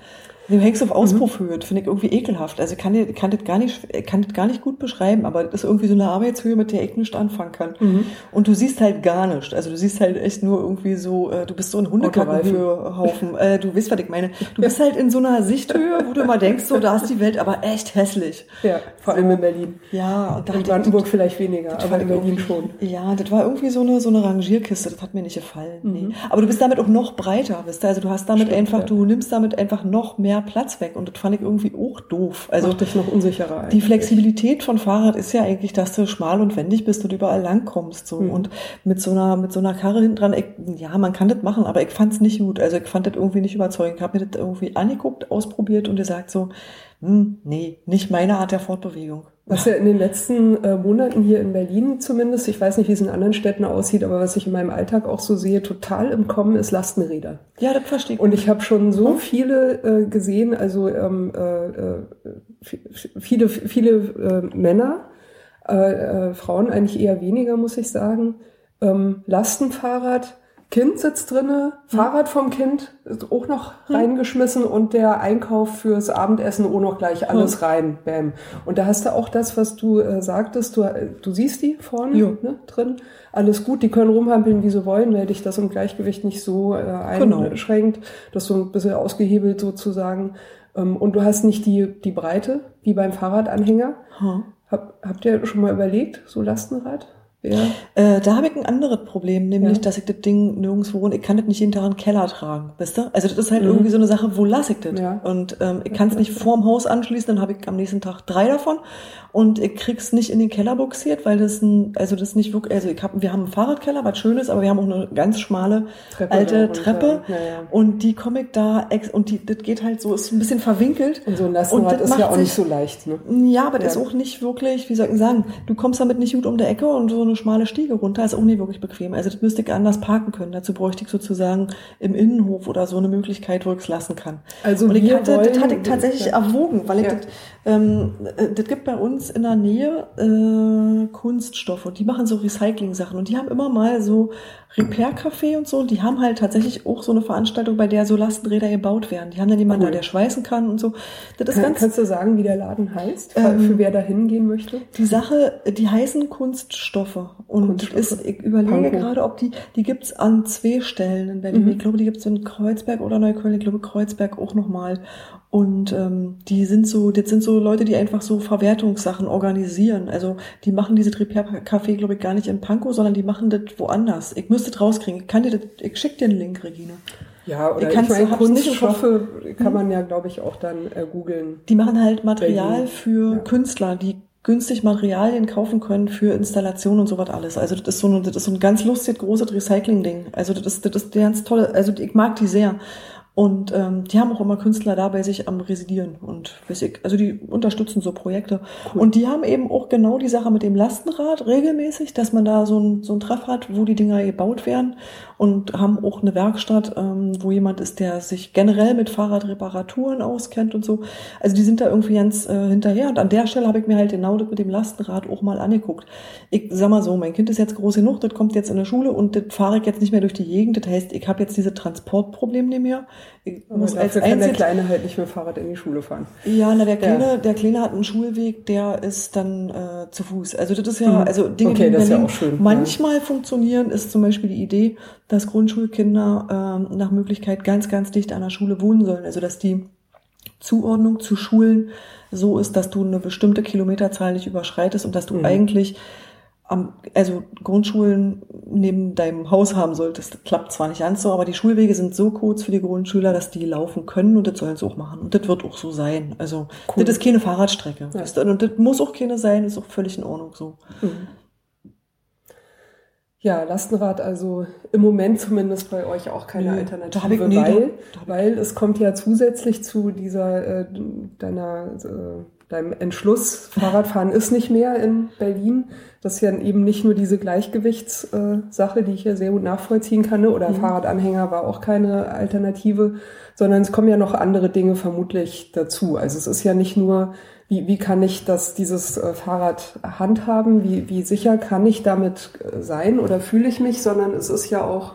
Du hängst auf mhm. Auspuffhöhe, das finde ich irgendwie ekelhaft. Also ich kann, dir, kann, das gar nicht, kann das gar nicht gut beschreiben, aber das ist irgendwie so eine Arbeitshöhe, mit der ich nicht anfangen kann. Mhm. Und du siehst halt gar nichts. Also du siehst halt echt nur irgendwie so, äh, du bist so ein Hundekackenhaufen. äh, du weißt, was ich meine. Du bist halt in so einer Sichthöhe, wo du immer denkst, so, da ist die Welt aber echt hässlich. Ja, vor allem in Berlin. Ja. Und in Brandenburg vielleicht weniger, aber in Berlin schon. Ja, das war irgendwie so eine, so eine Rangierkiste, das hat mir nicht gefallen. Mhm. Nee. Aber du bist damit auch noch breiter, weißt du? Also du hast damit Stimmt, einfach, ja. du nimmst damit einfach noch mehr mehr Platz weg und das fand ich irgendwie auch doof. Also Macht dich noch unsicherer. Eigentlich. Die Flexibilität von Fahrrad ist ja eigentlich, dass du schmal und wendig bist und überall langkommst. So. Mhm. Und mit so einer, mit so einer Karre hinten dran, ich, ja, man kann das machen, aber ich fand es nicht gut. Also ich fand das irgendwie nicht überzeugend. Ich habe mir das irgendwie angeguckt, ausprobiert und gesagt so, hm, nee, nicht meine Art der Fortbewegung. Was ja in den letzten äh, Monaten hier in Berlin zumindest, ich weiß nicht, wie es in anderen Städten aussieht, aber was ich in meinem Alltag auch so sehe, total im Kommen ist Lastenräder. Ja, das verstehe ich. Und ich habe schon so viele äh, gesehen, also ähm, äh, äh viele, viele äh, Männer, äh, Frauen eigentlich eher weniger, muss ich sagen, ähm, Lastenfahrrad, Kind sitzt drinne, hm. Fahrrad vom Kind ist auch noch hm. reingeschmissen und der Einkauf fürs Abendessen auch noch gleich alles hm. rein, bam. Und da hast du auch das, was du äh, sagtest, du, du siehst die vorne ne, drin, alles gut, die können rumhampeln, wie sie wollen, weil dich das im Gleichgewicht nicht so äh, genau. einschränkt, genau. das so ein bisschen ausgehebelt sozusagen. Ähm, und du hast nicht die, die Breite, wie beim Fahrradanhänger. Hm. Hab, habt ihr schon mal überlegt, so Lastenrad? Ja. Äh, da habe ich ein anderes Problem, nämlich, ja. dass ich das Ding nirgendwo wohne. Ich kann das nicht jeden Tag in den Keller tragen, weißt du? Also das ist halt mhm. irgendwie so eine Sache, wo lasse ich das? Ja. Und ähm, ich kann es nicht vorm Haus anschließen, dann habe ich am nächsten Tag drei davon und ich krieg's nicht in den Keller boxiert, weil das ein, also das nicht wirklich, also ich hab, wir haben einen Fahrradkeller, was schön ist, aber wir haben auch eine ganz schmale Treppe alte Treppe ja, und die komme ich da ex und die, das geht halt so, ist ein bisschen verwinkelt. Und so ein Lastenrad ist ja auch nicht so leicht, ne? Ja, aber das ist auch nicht wirklich, wie soll ich sagen, du kommst damit nicht gut um der Ecke und so eine schmale Stiege runter ist auch nicht wirklich bequem. Also das müsste ich anders parken können. Dazu bräuchte ich sozusagen im Innenhof oder so eine Möglichkeit, wo ich es lassen kann. Also und ich hatte, das hatte ich tatsächlich ja. erwogen, weil ich das, ähm, äh, das gibt bei uns in der Nähe äh, Kunststoffe und die machen so Recycling-Sachen und die haben immer mal so Repair-Café und so und die haben halt tatsächlich auch so eine Veranstaltung, bei der so Lastenräder gebaut werden. Die haben dann jemanden cool. da, der schweißen kann und so. Das ist kann, ganz, kannst du sagen, wie der Laden heißt, ähm, für wer da hingehen möchte? Die Sache, die heißen Kunststoffe und Kunststoffe. Ist, ich überlege Panko. gerade, ob die, die gibt's an zwei Stellen in Berlin. Mhm. Ich glaube, die gibt's in Kreuzberg oder Neukölln. Ich glaube, Kreuzberg auch nochmal. Und ähm, die sind so, das sind so Leute, die einfach so Verwertungssachen organisieren. Also die machen diese Repair-Café, glaube ich, gar nicht in Pankow, sondern die machen das woanders. Ich müsste das rauskriegen. Ich kann dir das, ich schick dir einen Link, Regine. Ja, oder ich, ich meine, Kunststoffe kann man ja, glaube ich, auch dann äh, googeln. Die machen halt Material für ja. Künstler, die günstig Materialien kaufen können für Installation und sowas alles. Also das ist so ein, das ist so ein ganz lustiges, großes Recycling-Ding. Also das ist, das ist ganz tolle, also ich mag die sehr. Und ähm, die haben auch immer Künstler da bei sich am Residieren und ich, also die unterstützen so Projekte. Cool. Und die haben eben auch genau die Sache mit dem Lastenrad regelmäßig, dass man da so ein, so ein Treff hat, wo die Dinger gebaut werden und haben auch eine Werkstatt, ähm, wo jemand ist, der sich generell mit Fahrradreparaturen auskennt und so. Also die sind da irgendwie ganz äh, hinterher. Und an der Stelle habe ich mir halt genau das mit dem Lastenrad auch mal angeguckt. Ich sag mal so, mein Kind ist jetzt groß genug, das kommt jetzt in der Schule und das fahre ich jetzt nicht mehr durch die Gegend. Das heißt, ich habe jetzt diese Transportprobleme nicht mehr ich muss als kann der Kleine halt nicht mit dem Fahrrad in die Schule fahren. Ja, na der Kleine, ja. der Kleine hat einen Schulweg, der ist dann äh, zu Fuß. Also das ist ja, mhm. also Dinge, okay, die in Berlin ja manchmal ja. funktionieren, ist zum Beispiel die Idee, dass Grundschulkinder ähm, nach Möglichkeit ganz, ganz dicht an der Schule wohnen sollen. Also dass die Zuordnung zu Schulen so ist, dass du eine bestimmte Kilometerzahl nicht überschreitest und dass du mhm. eigentlich am, also Grundschulen neben deinem Haus haben solltest. Das klappt zwar nicht ganz so, aber die Schulwege sind so kurz für die Grundschüler, dass die laufen können und das sollen sie auch machen. Und das wird auch so sein. Also cool. das ist keine Fahrradstrecke. Ja. Und das muss auch keine sein, ist auch völlig in Ordnung so. Mhm. Ja, Lastenrad also im Moment zumindest bei euch auch keine nee, Alternative, nee, weil, weil es kommt ja zusätzlich zu dieser äh, deiner äh, deinem Entschluss, Fahrradfahren ist nicht mehr in Berlin. Das ist ja eben nicht nur diese Gleichgewichtssache, die ich ja sehr gut nachvollziehen kann, ne? oder mhm. Fahrradanhänger war auch keine Alternative, sondern es kommen ja noch andere Dinge vermutlich dazu. Also es ist ja nicht nur, wie, wie kann ich das, dieses äh, Fahrrad handhaben, wie, wie sicher kann ich damit äh, sein oder fühle ich mich, sondern es ist ja auch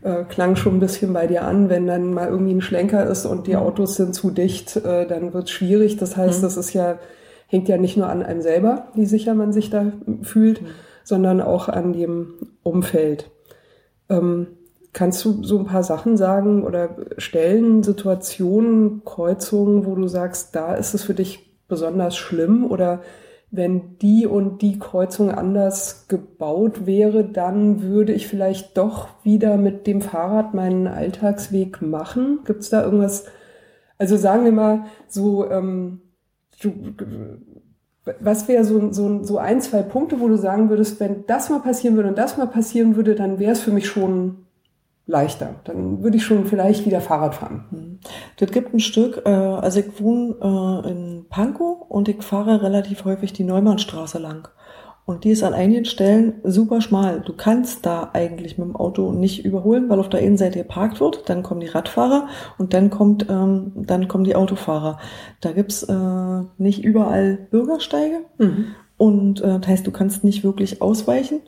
äh, klang schon ein bisschen bei dir an, wenn dann mal irgendwie ein Schlenker ist und die mhm. Autos sind zu dicht, äh, dann wird es schwierig. Das heißt, mhm. das ist ja, hängt ja nicht nur an einem selber, wie sicher man sich da fühlt, mhm. sondern auch an dem Umfeld. Ähm, kannst du so ein paar Sachen sagen oder Stellen, Situationen, Kreuzungen, wo du sagst, da ist es für dich besonders schlimm oder wenn die und die Kreuzung anders gebaut wäre, dann würde ich vielleicht doch wieder mit dem Fahrrad meinen Alltagsweg machen. Gibt es da irgendwas Also sagen wir mal, so, ähm, du, was wäre so, so, so ein, zwei Punkte, wo du sagen würdest, wenn das mal passieren würde und das mal passieren würde, dann wäre es für mich schon leichter. Dann würde ich schon vielleicht wieder Fahrrad fahren. Hm. Das gibt ein Stück, äh, also ich wohne äh, in Pankow und ich fahre relativ häufig die Neumannstraße lang. Und die ist an einigen Stellen super schmal. Du kannst da eigentlich mit dem Auto nicht überholen, weil auf der Innenseite geparkt wird. Dann kommen die Radfahrer und dann kommt, ähm, dann kommen die Autofahrer. Da gibt's äh, nicht überall Bürgersteige. Mhm. Und äh, das heißt, du kannst nicht wirklich ausweichen.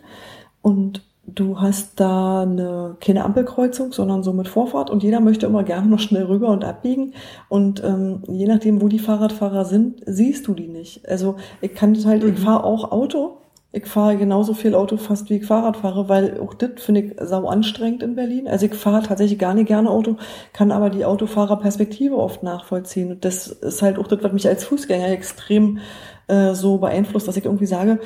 Und du hast da eine, keine Ampelkreuzung, sondern so mit Vorfahrt und jeder möchte immer gerne noch schnell rüber und abbiegen und ähm, je nachdem, wo die Fahrradfahrer sind, siehst du die nicht. Also ich kann das halt, mhm. ich fahre auch Auto, ich fahre genauso viel Auto fast wie ich Fahrrad fahre, weil auch das finde ich sau anstrengend in Berlin. Also ich fahre tatsächlich gar nicht gerne Auto, kann aber die Autofahrerperspektive oft nachvollziehen. Und das ist halt auch das, was mich als Fußgänger extrem äh, so beeinflusst, dass ich irgendwie sage,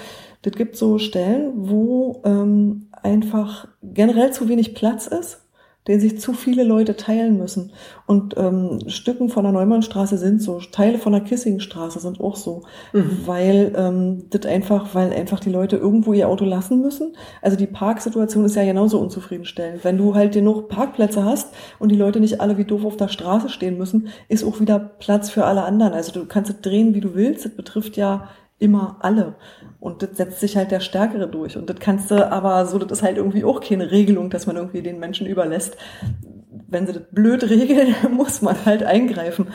das gibt so Stellen, wo ähm, einfach generell zu wenig Platz ist, den sich zu viele Leute teilen müssen. Und ähm, Stücken von der Neumannstraße sind so, Teile von der Kissingstraße sind auch so, mhm. weil ähm, das einfach, weil einfach die Leute irgendwo ihr Auto lassen müssen. Also die Parksituation ist ja genauso unzufriedenstellend. Wenn du halt genug Parkplätze hast und die Leute nicht alle wie doof auf der Straße stehen müssen, ist auch wieder Platz für alle anderen. Also du kannst es drehen, wie du willst. Das betrifft ja immer alle. Und das setzt sich halt der Stärkere durch. Und das kannst du aber so, das ist halt irgendwie auch keine Regelung, dass man irgendwie den Menschen überlässt. Wenn sie das blöd regeln, muss man halt eingreifen.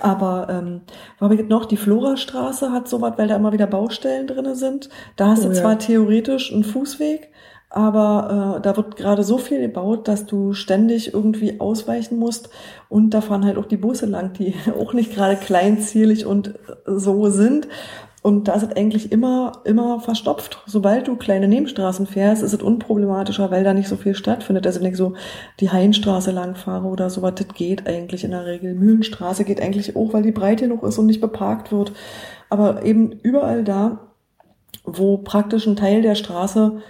Aber ähm, wo habe ich noch? Die Florastraße hat sowas, weil da immer wieder Baustellen drinne sind. Da hast oh, du zwar ja. theoretisch einen Fußweg, aber äh, da wird gerade so viel gebaut, dass du ständig irgendwie ausweichen musst und da fahren halt auch die Busse lang, die auch nicht gerade kleinzielig und so sind. Und da ist es eigentlich immer, immer verstopft. Sobald du kleine Nebenstraßen fährst, ist es unproblematischer, weil da nicht so viel stattfindet. Also wenn ich so die Hainstraße lang fahre oder sowas, das geht eigentlich in der Regel. Mühlenstraße geht eigentlich auch, weil die Breite noch ist und nicht beparkt wird. Aber eben überall da, wo praktisch ein Teil der Straße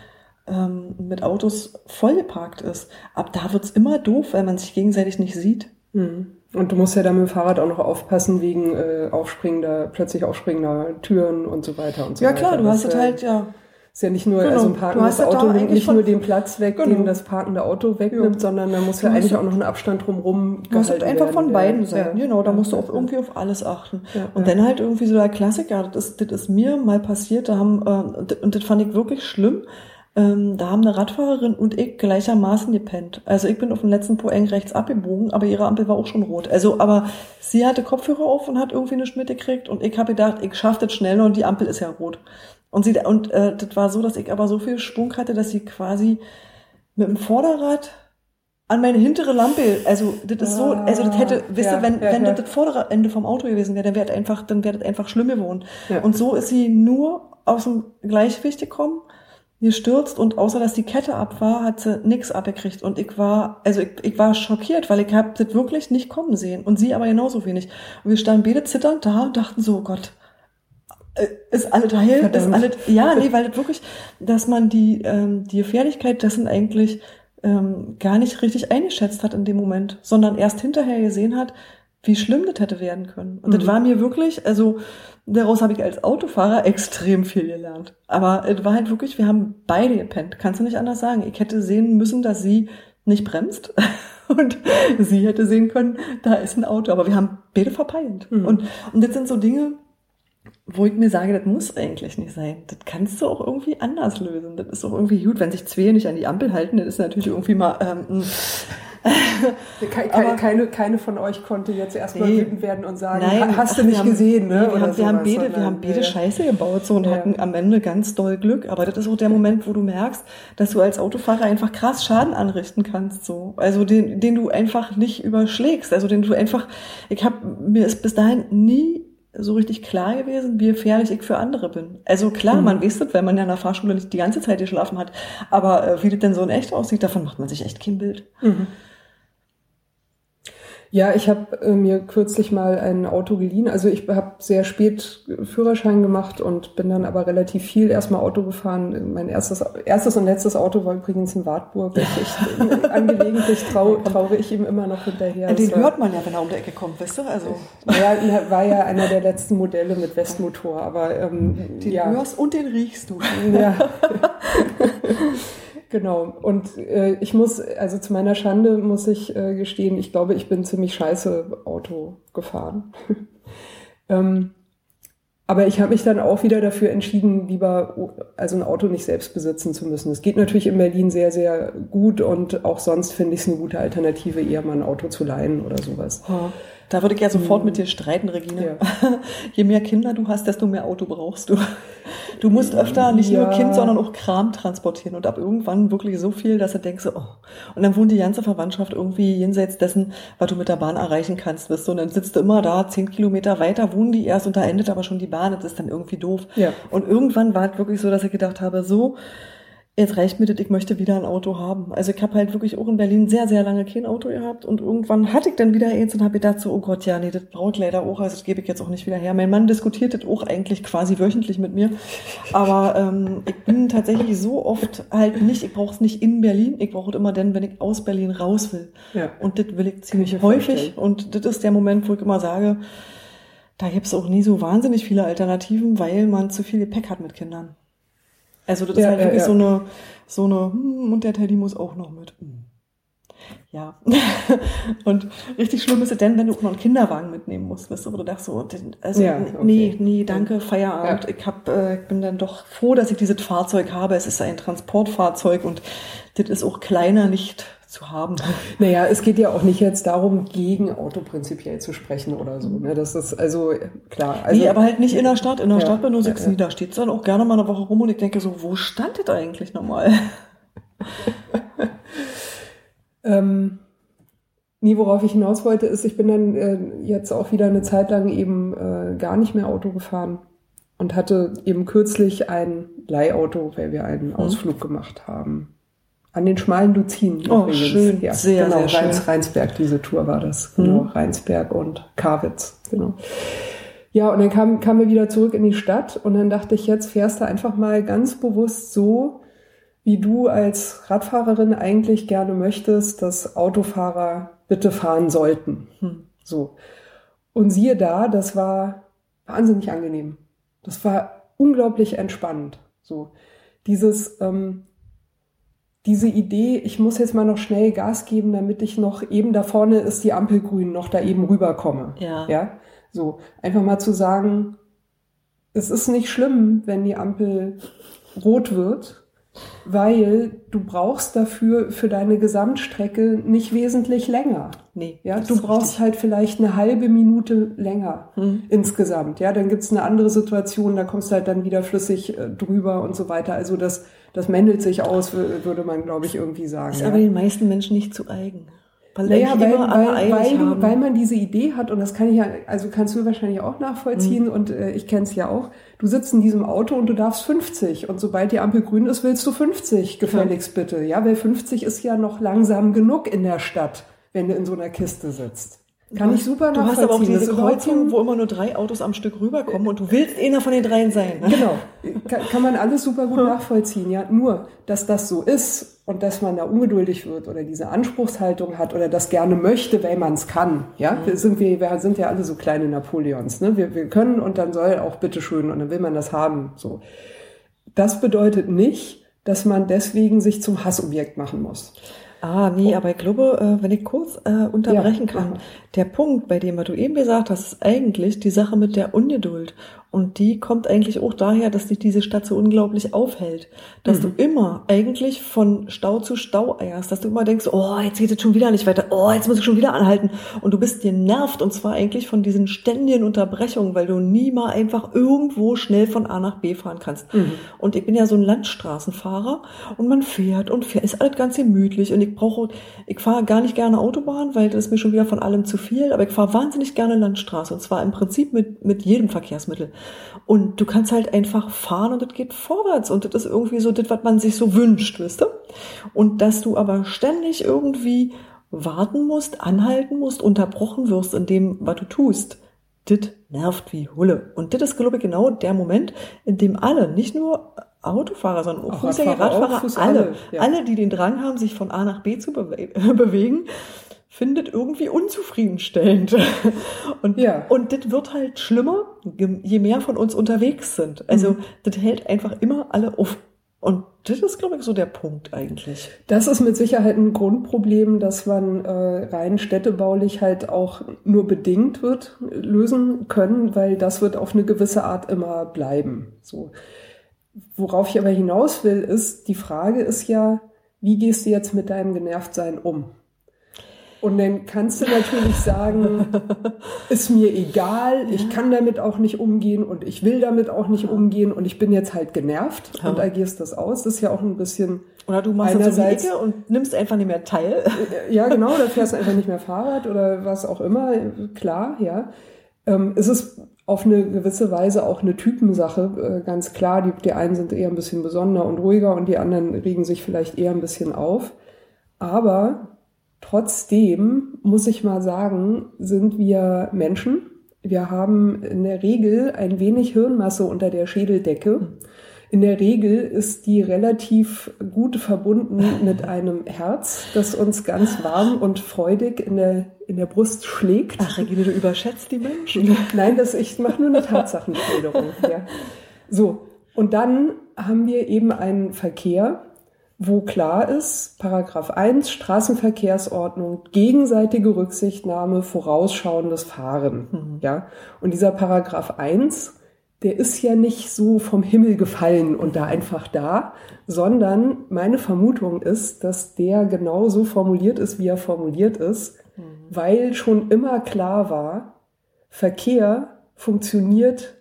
ähm, mit Autos vollgeparkt ist, ab da wird's immer doof, weil man sich gegenseitig nicht sieht. Mhm. Und du musst ja dann mit dem Fahrrad auch noch aufpassen wegen äh, aufspringender, plötzlich aufspringender Türen und so weiter und so ja, weiter. Ja klar, du hast es halt, ja. Ist ja nicht nur, genau. also ein parkendes Auto nimmt nicht nur den Platz weg, genau. den das parkende Auto wegnimmt, ja. sondern da muss ja eigentlich auch noch ein Abstand drumherum gehalten hast einfach werden, von beiden ja. Seiten, genau, da musst du auch irgendwie auf alles achten. und dann halt irgendwie so der Klassiker, das ist, das ist mir mal passiert, da haben, äh, und das fand ich wirklich schlimm, ähm, da haben eine Radfahrerin und ich gleichermaßen gepennt. Also ich bin auf dem letzten Po eng rechts abgebogen, aber ihre Ampel war auch schon rot. Also, aber sie hatte Kopfhörer auf und hat irgendwie eine Schmidt gekriegt und ich habe gedacht, ich schaffe das schnell und die Ampel ist ja rot. Und sie und äh, das war so, dass ich aber so viel Schwung hatte, dass sie quasi mit dem Vorderrad an meine hintere Lampe, also das ist so, also das hätte, ah, wisst ihr, wenn, ja, wenn ja. das das vordere Ende vom Auto gewesen wäre, dann wäre das einfach, dann wäre das einfach schlimm geworden. Ja. Und so ist sie nur aus dem Gleichgewicht gekommen gestürzt und außer dass die Kette ab war, hat sie nix abgekriegt und ich war, also ich, ich war schockiert, weil ich habe das wirklich nicht kommen sehen und sie aber genauso wenig. Und wir standen beide zitternd da und dachten so, Gott, äh, ist alles heil, Verdammt. ist alles, ja, nee, weil das wirklich, dass man die, ähm, die Gefährlichkeit dessen eigentlich ähm, gar nicht richtig eingeschätzt hat in dem Moment, sondern erst hinterher gesehen hat, wie schlimm das hätte werden können. Und mhm. das war mir wirklich, also daraus habe ich als Autofahrer extrem viel gelernt. Aber es war halt wirklich, wir haben beide gepennt. Kannst du nicht anders sagen. Ich hätte sehen müssen, dass sie nicht bremst. Und sie hätte sehen können, da ist ein Auto. Aber wir haben beide verpeilt. Mhm. Und, und das sind so Dinge, wo ich mir sage, das muss eigentlich nicht sein. Das kannst du auch irgendwie anders lösen. Das ist auch irgendwie gut, wenn sich zwei nicht an die Ampel halten, das ist natürlich irgendwie mal ähm, keine, aber, keine, keine von euch konnte jetzt erstmal nee, wütend werden und sagen, nein, hast du nicht haben, gesehen, ne? Nee, wir, haben, wir haben beide, wir haben beide ja. Scheiße gebaut so und ja. hatten am Ende ganz doll Glück. Aber das ist auch der Moment, wo du merkst, dass du als Autofahrer einfach krass Schaden anrichten kannst, so. Also den, den du einfach nicht überschlägst. Also den du einfach, ich habe mir ist bis dahin nie so richtig klar gewesen, wie gefährlich ich für andere bin. Also klar, mhm. man weiß das, weil man ja in der Fahrschule nicht die ganze Zeit geschlafen hat. Aber äh, wie das denn so in echt aussieht, davon macht man sich echt kein Bild. Mhm. Ja, ich habe äh, mir kürzlich mal ein Auto geliehen. Also ich habe sehr spät Führerschein gemacht und bin dann aber relativ viel erstmal Auto gefahren. Mein erstes, erstes und letztes Auto war übrigens in Wartburg. Ich, angelegentlich trau, traure ich ihm immer noch hinterher. Den war, hört man ja, wenn er um die Ecke kommt, weißt du? Also. Ja, war ja einer der letzten Modelle mit Westmotor, aber ähm, den ja. hörst und den riechst du. Ja. Genau. Und äh, ich muss, also zu meiner Schande muss ich äh, gestehen, ich glaube, ich bin ziemlich scheiße Auto gefahren. ähm, aber ich habe mich dann auch wieder dafür entschieden, lieber also ein Auto nicht selbst besitzen zu müssen. Es geht natürlich in Berlin sehr, sehr gut und auch sonst finde ich es eine gute Alternative, eher mal ein Auto zu leihen oder sowas. Oh. Da würde ich ja sofort mit dir streiten, Regina. Ja. Je mehr Kinder du hast, desto mehr Auto brauchst du. Du musst öfter nicht ja. nur Kind, sondern auch Kram transportieren und ab irgendwann wirklich so viel, dass du denkst, oh. Und dann wohnt die ganze Verwandtschaft irgendwie jenseits dessen, was du mit der Bahn erreichen kannst, wirst du. Und dann sitzt du immer da, zehn Kilometer weiter wohnen die erst und da endet aber schon die Bahn. Das ist dann irgendwie doof. Ja. Und irgendwann war es wirklich so, dass ich gedacht habe, so, jetzt reicht mir das, ich möchte wieder ein Auto haben. Also ich habe halt wirklich auch in Berlin sehr, sehr lange kein Auto gehabt und irgendwann hatte ich dann wieder eins und habe gedacht so, oh Gott, ja, nee, das braucht leider auch, also das gebe ich jetzt auch nicht wieder her. Mein Mann diskutiert das auch eigentlich quasi wöchentlich mit mir, aber ähm, ich bin tatsächlich so oft halt nicht, ich brauche es nicht in Berlin, ich brauche es immer dann, wenn ich aus Berlin raus will. Ja. Und das will ich ziemlich ich häufig vorstellen. und das ist der Moment, wo ich immer sage, da gibt es auch nie so wahnsinnig viele Alternativen, weil man zu viel Gepäck hat mit Kindern. Also das ja, ist halt wirklich ja. so eine, so eine, hm, und der Teddy muss auch noch mit. Hm. Ja. und richtig schlimm ist es denn, wenn du auch noch einen Kinderwagen mitnehmen musst, weißt du, wo du dachtest so, also ja, okay. nee, nee, danke, Feierabend. Ich hab, äh, ich bin dann doch froh, dass ich dieses Fahrzeug habe. Es ist ein Transportfahrzeug und das ist auch kleiner, nicht zu haben. Naja, es geht ja auch nicht jetzt darum, gegen Auto prinzipiell zu sprechen oder so. Ne? Das ist also klar. Also, nee, aber halt nicht in der Stadt. In der ja, Stadt bei nur ja, ja. da steht dann auch gerne mal eine Woche rum und ich denke so, wo stand das eigentlich nochmal? ähm, nee, worauf ich hinaus wollte, ist, ich bin dann äh, jetzt auch wieder eine Zeit lang eben äh, gar nicht mehr Auto gefahren und hatte eben kürzlich ein Leihauto, weil wir einen mhm. Ausflug gemacht haben an den schmalen Luzinen. Oh, übrigens. schön. Ja, sehr, genau, sehr Rheins, schön. Rheinsberg, diese Tour war das. Genau, mhm. Rheinsberg und Karwitz. Genau. Ja, und dann kam, kamen wir wieder zurück in die Stadt und dann dachte ich, jetzt fährst du einfach mal ganz bewusst so, wie du als Radfahrerin eigentlich gerne möchtest, dass Autofahrer bitte fahren sollten. Hm. So. Und siehe da, das war wahnsinnig angenehm. Das war unglaublich entspannend. So. Dieses, ähm, diese Idee, ich muss jetzt mal noch schnell Gas geben, damit ich noch eben da vorne ist die Ampel grün, noch da eben rüberkomme. Ja. Ja. So. Einfach mal zu sagen, es ist nicht schlimm, wenn die Ampel rot wird, weil du brauchst dafür für deine Gesamtstrecke nicht wesentlich länger. Nee. Ja, du brauchst richtig. halt vielleicht eine halbe Minute länger hm. insgesamt. Ja, dann gibt's eine andere Situation, da kommst du halt dann wieder flüssig äh, drüber und so weiter. Also das das mändelt sich aus, würde man, glaube ich, irgendwie sagen. Ist ja. aber den meisten Menschen nicht zu eigen. Weil naja, weil, weil, weil, du, weil man diese Idee hat, und das kann ich ja, also kannst du wahrscheinlich auch nachvollziehen, mhm. und äh, ich kenne es ja auch, du sitzt in diesem Auto und du darfst 50 und sobald die Ampel grün ist, willst du 50 gefälligst ja. bitte. Ja, weil 50 ist ja noch langsam genug in der Stadt, wenn du in so einer Kiste sitzt. Kann ich super Du hast aber auch diese Kreuzung, wo immer nur drei Autos am Stück rüberkommen und du willst einer von den dreien sein. Ne? Genau. Kann, kann man alles super gut nachvollziehen, ja. Nur, dass das so ist und dass man da ungeduldig wird oder diese Anspruchshaltung hat oder das gerne möchte, weil man es kann, ja. Mhm. Wir sind, wir, wir sind ja alle so kleine Napoleons, ne. Wir, wir können und dann soll auch bitteschön und dann will man das haben, so. Das bedeutet nicht, dass man deswegen sich zum Hassobjekt machen muss. Ah, nee, oh. aber ich glaube, äh, wenn ich kurz äh, unterbrechen ja, kann, der Punkt, bei dem was du eben gesagt hast, ist eigentlich die Sache mit der Ungeduld. Und die kommt eigentlich auch daher, dass dich diese Stadt so unglaublich aufhält. Dass mhm. du immer eigentlich von Stau zu Stau eierst, dass du immer denkst, oh, jetzt geht es schon wieder nicht weiter, oh, jetzt muss ich schon wieder anhalten. Und du bist dir nervt und zwar eigentlich von diesen ständigen Unterbrechungen, weil du nie mal einfach irgendwo schnell von A nach B fahren kannst. Mhm. Und ich bin ja so ein Landstraßenfahrer und man fährt und fährt, ist alles ganz gemütlich und ich brauche, ich fahre gar nicht gerne Autobahn, weil das ist mir schon wieder von allem zu viel, aber ich fahre wahnsinnig gerne Landstraße und zwar im Prinzip mit, mit jedem Verkehrsmittel. Und du kannst halt einfach fahren und das geht vorwärts. Und das ist irgendwie so das, was man sich so wünscht, wisst du? Und dass du aber ständig irgendwie warten musst, anhalten musst, unterbrochen wirst in dem, was du tust. Das nervt wie Hulle. Und das ist, glaube ich, genau der Moment, in dem alle, nicht nur Autofahrer, sondern auch Fußgänger, Radfahrer, Radfahrer alle, alle, ja. alle, die den Drang haben, sich von A nach B zu bewe bewegen, findet irgendwie unzufriedenstellend. Und, ja. und das wird halt schlimmer, je mehr von uns unterwegs sind. Also mhm. das hält einfach immer alle auf. Und das ist, glaube ich, so der Punkt eigentlich. Das ist mit Sicherheit ein Grundproblem, dass man äh, rein städtebaulich halt auch nur bedingt wird lösen können, weil das wird auf eine gewisse Art immer bleiben. So. Worauf ich aber hinaus will, ist, die Frage ist ja, wie gehst du jetzt mit deinem Genervtsein um? Und dann kannst du natürlich sagen, ist mir egal, ich kann damit auch nicht umgehen und ich will damit auch nicht umgehen und ich bin jetzt halt genervt und agierst das aus. Das ist ja auch ein bisschen. Oder du machst einerseits, so Ecke und nimmst einfach nicht mehr teil. Ja, genau, da fährst du einfach nicht mehr Fahrrad oder was auch immer. Klar, ja. Ähm, es ist auf eine gewisse Weise auch eine Typensache, äh, ganz klar. Die, die einen sind eher ein bisschen besonderer und ruhiger und die anderen regen sich vielleicht eher ein bisschen auf. Aber trotzdem muss ich mal sagen, sind wir Menschen. Wir haben in der Regel ein wenig Hirnmasse unter der Schädeldecke. In der Regel ist die relativ gut verbunden mit einem Herz, das uns ganz warm und freudig in der, in der Brust schlägt. Ach, Regine, du überschätzt die Menschen. Nein, das, ich mache nur eine Tatsachenschilderung. Ja. So, und dann haben wir eben einen Verkehr, wo klar ist, Paragraph 1 Straßenverkehrsordnung, gegenseitige Rücksichtnahme, vorausschauendes Fahren. Mhm. Ja, und dieser Paragraph 1 der ist ja nicht so vom Himmel gefallen und da einfach da, sondern meine Vermutung ist, dass der genau so formuliert ist, wie er formuliert ist, mhm. weil schon immer klar war, Verkehr funktioniert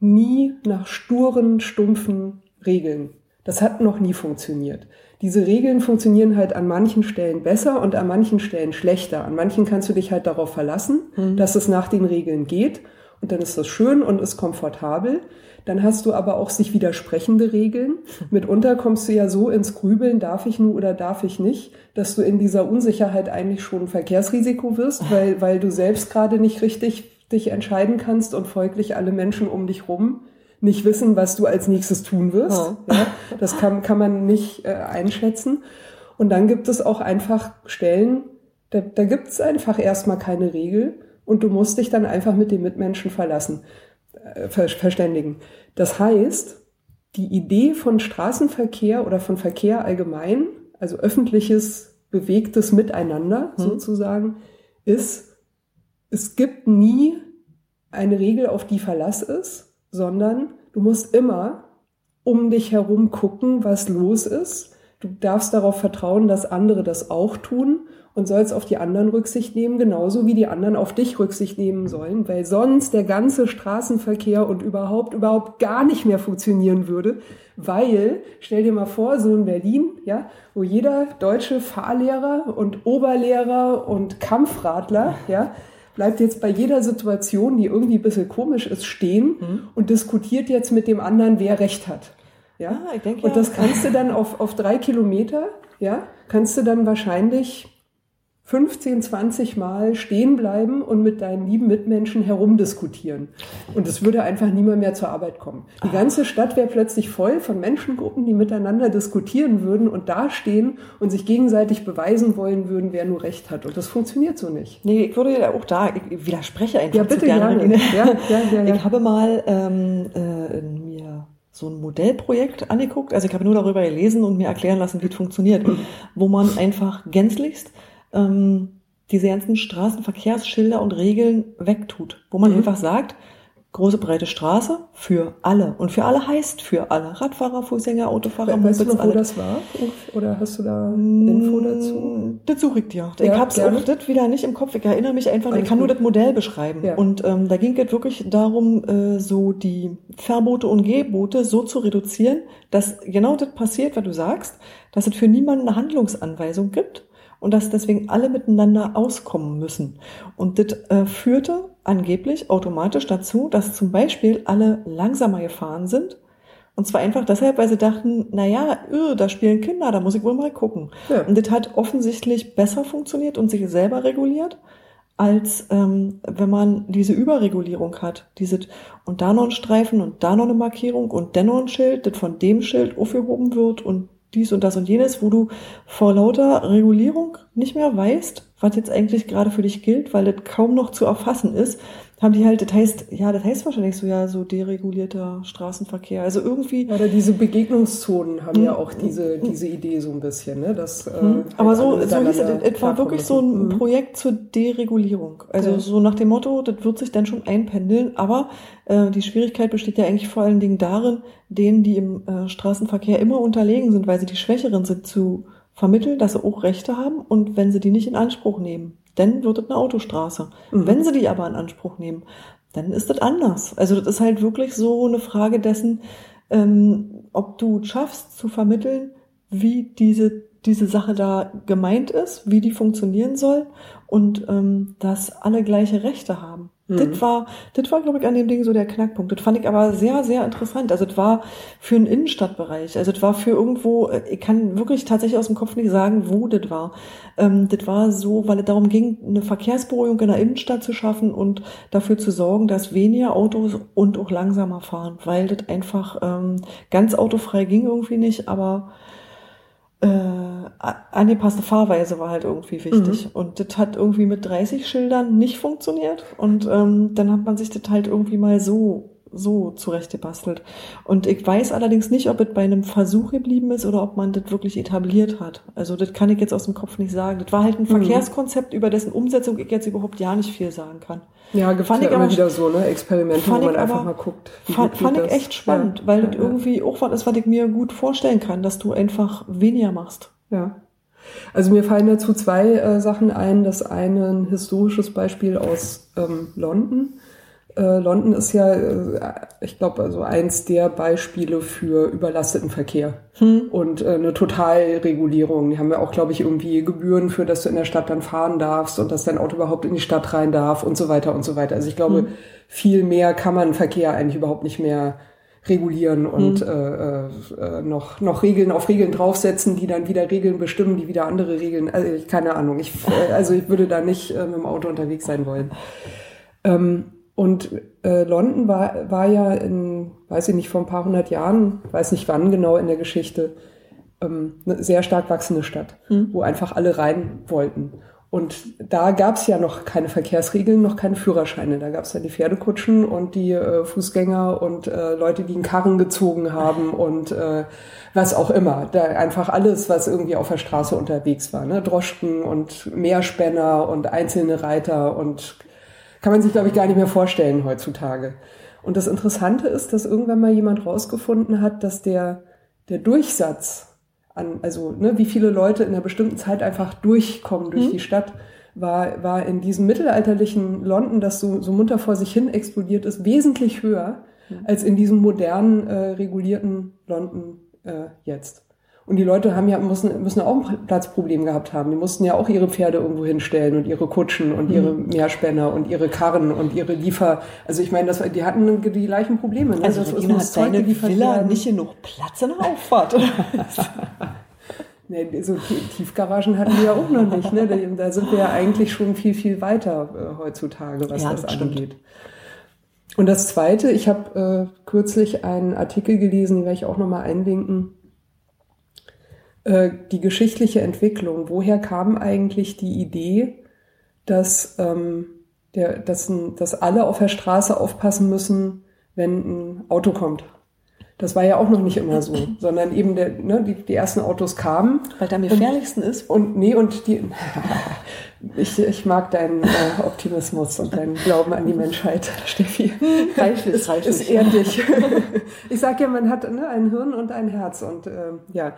nie nach sturen, stumpfen Regeln. Das hat noch nie funktioniert. Diese Regeln funktionieren halt an manchen Stellen besser und an manchen Stellen schlechter. An manchen kannst du dich halt darauf verlassen, mhm. dass es nach den Regeln geht und dann ist das schön und ist komfortabel. Dann hast du aber auch sich widersprechende Regeln. Mitunter kommst du ja so ins Grübeln, darf ich nur oder darf ich nicht, dass du in dieser Unsicherheit eigentlich schon Verkehrsrisiko wirst, weil, weil du selbst gerade nicht richtig dich entscheiden kannst und folglich alle Menschen um dich rum nicht wissen, was du als nächstes tun wirst. Ja. ja das kann, kann man nicht äh, einschätzen. Und dann gibt es auch einfach Stellen, da, da gibt es einfach erstmal keine Regel und du musst dich dann einfach mit den Mitmenschen verlassen, äh, verständigen. Das heißt, die Idee von Straßenverkehr oder von Verkehr allgemein, also öffentliches, bewegtes Miteinander mhm. sozusagen, ist, es gibt nie eine Regel, auf die Verlass ist, sondern du musst immer um dich herum gucken, was los ist. Du darfst darauf vertrauen, dass andere das auch tun und sollst auf die anderen Rücksicht nehmen, genauso wie die anderen auf dich Rücksicht nehmen sollen, weil sonst der ganze Straßenverkehr und überhaupt, überhaupt gar nicht mehr funktionieren würde, weil, stell dir mal vor, so in Berlin, ja, wo jeder deutsche Fahrlehrer und Oberlehrer und Kampfradler, ja, bleibt jetzt bei jeder Situation, die irgendwie ein bisschen komisch ist, stehen mhm. und diskutiert jetzt mit dem anderen, wer Recht hat. Ja, ah, ich denke, und das kannst du dann auf, auf drei Kilometer, ja, kannst du dann wahrscheinlich 15, 20 Mal stehen bleiben und mit deinen lieben Mitmenschen herumdiskutieren. Und es würde einfach niemand mehr zur Arbeit kommen. Die ah. ganze Stadt wäre plötzlich voll von Menschengruppen, die miteinander diskutieren würden und dastehen und sich gegenseitig beweisen wollen würden, wer nur Recht hat. Und das funktioniert so nicht. Nee, ich würde ja auch da, ich widerspreche einfach ja, bitte, gerne. gerne. Ja, ja, ja, ja. Ich habe mal ähm, äh, mir so ein Modellprojekt angeguckt. Also ich habe nur darüber gelesen und mir erklären lassen, wie es funktioniert, wo man einfach gänzlichst ähm, diese ganzen Straßenverkehrsschilder und Regeln wegtut, wo man mhm. einfach sagt, große breite Straße für alle. Und für alle heißt für alle. Radfahrer, Fußgänger, Autofahrer, Weißt du noch, wo das war? Oder hast du da Info mm, dazu? Das suche ich dir. Ja, ich hab's gerne. auch das wieder nicht im Kopf. Ich erinnere mich einfach, Alles ich kann gut. nur das Modell beschreiben. Ja. Und ähm, da ging es wirklich darum, äh, so die Verbote und Gebote so zu reduzieren, dass genau das passiert, was du sagst, dass es für niemanden eine Handlungsanweisung gibt und dass deswegen alle miteinander auskommen müssen. Und das äh, führte angeblich automatisch dazu, dass zum Beispiel alle langsamer gefahren sind Und zwar einfach deshalb, weil sie dachten, naja, öh, da spielen Kinder, da muss ich wohl mal gucken. Ja. Und das hat offensichtlich besser funktioniert und sich selber reguliert, als ähm, wenn man diese Überregulierung hat. Diese, und da noch ein Streifen und da noch eine Markierung und dennoch ein Schild, das von dem Schild aufgehoben wird und dies und das und jenes, wo du vor lauter Regulierung nicht mehr weißt, was jetzt eigentlich gerade für dich gilt, weil das kaum noch zu erfassen ist haben die halt, das heißt, ja, das heißt wahrscheinlich so, ja, so deregulierter Straßenverkehr. Also irgendwie. Oder diese Begegnungszonen haben ja auch diese, diese Idee so ein bisschen, ne? Das, äh, hm. Aber so, so hieß es, es war wirklich so ein hm. Projekt zur Deregulierung. Also so nach dem Motto, das wird sich dann schon einpendeln, aber äh, die Schwierigkeit besteht ja eigentlich vor allen Dingen darin, denen, die im äh, Straßenverkehr immer unterlegen sind, weil sie die Schwächeren sind, zu vermitteln, dass sie auch Rechte haben und wenn sie die nicht in Anspruch nehmen dann wird es eine Autostraße. Mhm. Wenn sie die aber in Anspruch nehmen, dann ist das anders. Also das ist halt wirklich so eine Frage dessen, ähm, ob du schaffst zu vermitteln, wie diese, diese Sache da gemeint ist, wie die funktionieren soll und ähm, dass alle gleiche Rechte haben. Mhm. Das war, das war, glaube ich, an dem Ding so der Knackpunkt. Das fand ich aber sehr, sehr interessant. Also das war für einen Innenstadtbereich. Also das war für irgendwo, äh, ich kann wirklich tatsächlich aus dem Kopf nicht sagen, wo das war. Ähm, das war so, weil es darum ging, eine Verkehrsberuhigung in der Innenstadt zu schaffen und dafür zu sorgen, dass weniger Autos und auch langsamer fahren, weil das einfach ähm, ganz autofrei ging irgendwie nicht, aber äh, angepasste Fahrweise war halt irgendwie wichtig. Mhm. Und das hat irgendwie mit 30 Schildern nicht funktioniert. Und ähm, dann hat man sich das halt irgendwie mal so so zurechtgebastelt. Und ich weiß allerdings nicht, ob es bei einem Versuch geblieben ist oder ob man das wirklich etabliert hat. Also das kann ich jetzt aus dem Kopf nicht sagen. Das war halt ein mhm. Verkehrskonzept, über dessen Umsetzung ich jetzt überhaupt ja nicht viel sagen kann. Ja, gibt fand ja immer wieder so, ne, Experimente, wo man einfach mal guckt. Fand, fand ich echt spannend, ja, weil ja, das irgendwie auch was ist, was ich mir gut vorstellen kann, dass du einfach weniger machst. Ja. Also mir fallen dazu zwei äh, Sachen ein. Das eine ein historisches Beispiel aus ähm, London. Äh, London ist ja, äh, ich glaube, also eins der Beispiele für überlasteten Verkehr hm. und äh, eine Totalregulierung. Die haben ja auch, glaube ich, irgendwie Gebühren für, dass du in der Stadt dann fahren darfst und dass dein Auto überhaupt in die Stadt rein darf und so weiter und so weiter. Also ich glaube, hm. viel mehr kann man Verkehr eigentlich überhaupt nicht mehr regulieren und hm. äh, äh, noch, noch Regeln auf Regeln draufsetzen, die dann wieder Regeln bestimmen, die wieder andere Regeln. Also keine Ahnung. Ich, äh, also ich würde da nicht äh, mit dem Auto unterwegs sein wollen. Ähm, und äh, London war, war ja in, weiß ich nicht, vor ein paar hundert Jahren, weiß nicht wann genau in der Geschichte, ähm, eine sehr stark wachsende Stadt, mhm. wo einfach alle rein wollten. Und da gab es ja noch keine Verkehrsregeln, noch keine Führerscheine. Da gab es ja die Pferdekutschen und die äh, Fußgänger und äh, Leute, die einen Karren gezogen haben und äh, was auch immer. Da einfach alles, was irgendwie auf der Straße unterwegs war. Ne? Droschken und Meerspänner und einzelne Reiter und kann man sich, glaube ich, gar nicht mehr vorstellen heutzutage. Und das Interessante ist, dass irgendwann mal jemand rausgefunden hat, dass der, der Durchsatz an, also ne, wie viele Leute in einer bestimmten Zeit einfach durchkommen durch mhm. die Stadt, war, war in diesem mittelalterlichen London, das so, so munter vor sich hin explodiert ist, wesentlich höher mhm. als in diesem modernen, äh, regulierten London äh, jetzt. Und die Leute haben ja, müssen, müssen auch ein Platzproblem gehabt haben. Die mussten ja auch ihre Pferde irgendwo hinstellen und ihre Kutschen und ihre mhm. Meerspänner und ihre Karren und ihre Liefer. Also ich meine, das, die hatten die gleichen Probleme. Ne? Also das ist muss seine Villa werden. nicht genug Platz in der Auffahrt. nee, so Tiefgaragen hatten wir ja auch noch nicht. Ne? Da sind wir ja eigentlich schon viel, viel weiter äh, heutzutage, was ja, das, das angeht. Und das Zweite, ich habe äh, kürzlich einen Artikel gelesen, den werde ich auch nochmal einlinken, äh, die geschichtliche Entwicklung. Woher kam eigentlich die Idee, dass, ähm, der, dass, dass alle auf der Straße aufpassen müssen, wenn ein Auto kommt? Das war ja auch noch nicht immer so, sondern eben der, ne, die, die ersten Autos kamen. Weil da am gefährlichsten ist. Und nee, und die, ich, ich mag deinen äh, Optimismus und deinen Glauben an die Menschheit, Steffi. Reichlich, ist, reichlich. Ist ehrlich. ich sag ja, man hat ne, ein Hirn und ein Herz und äh, ja.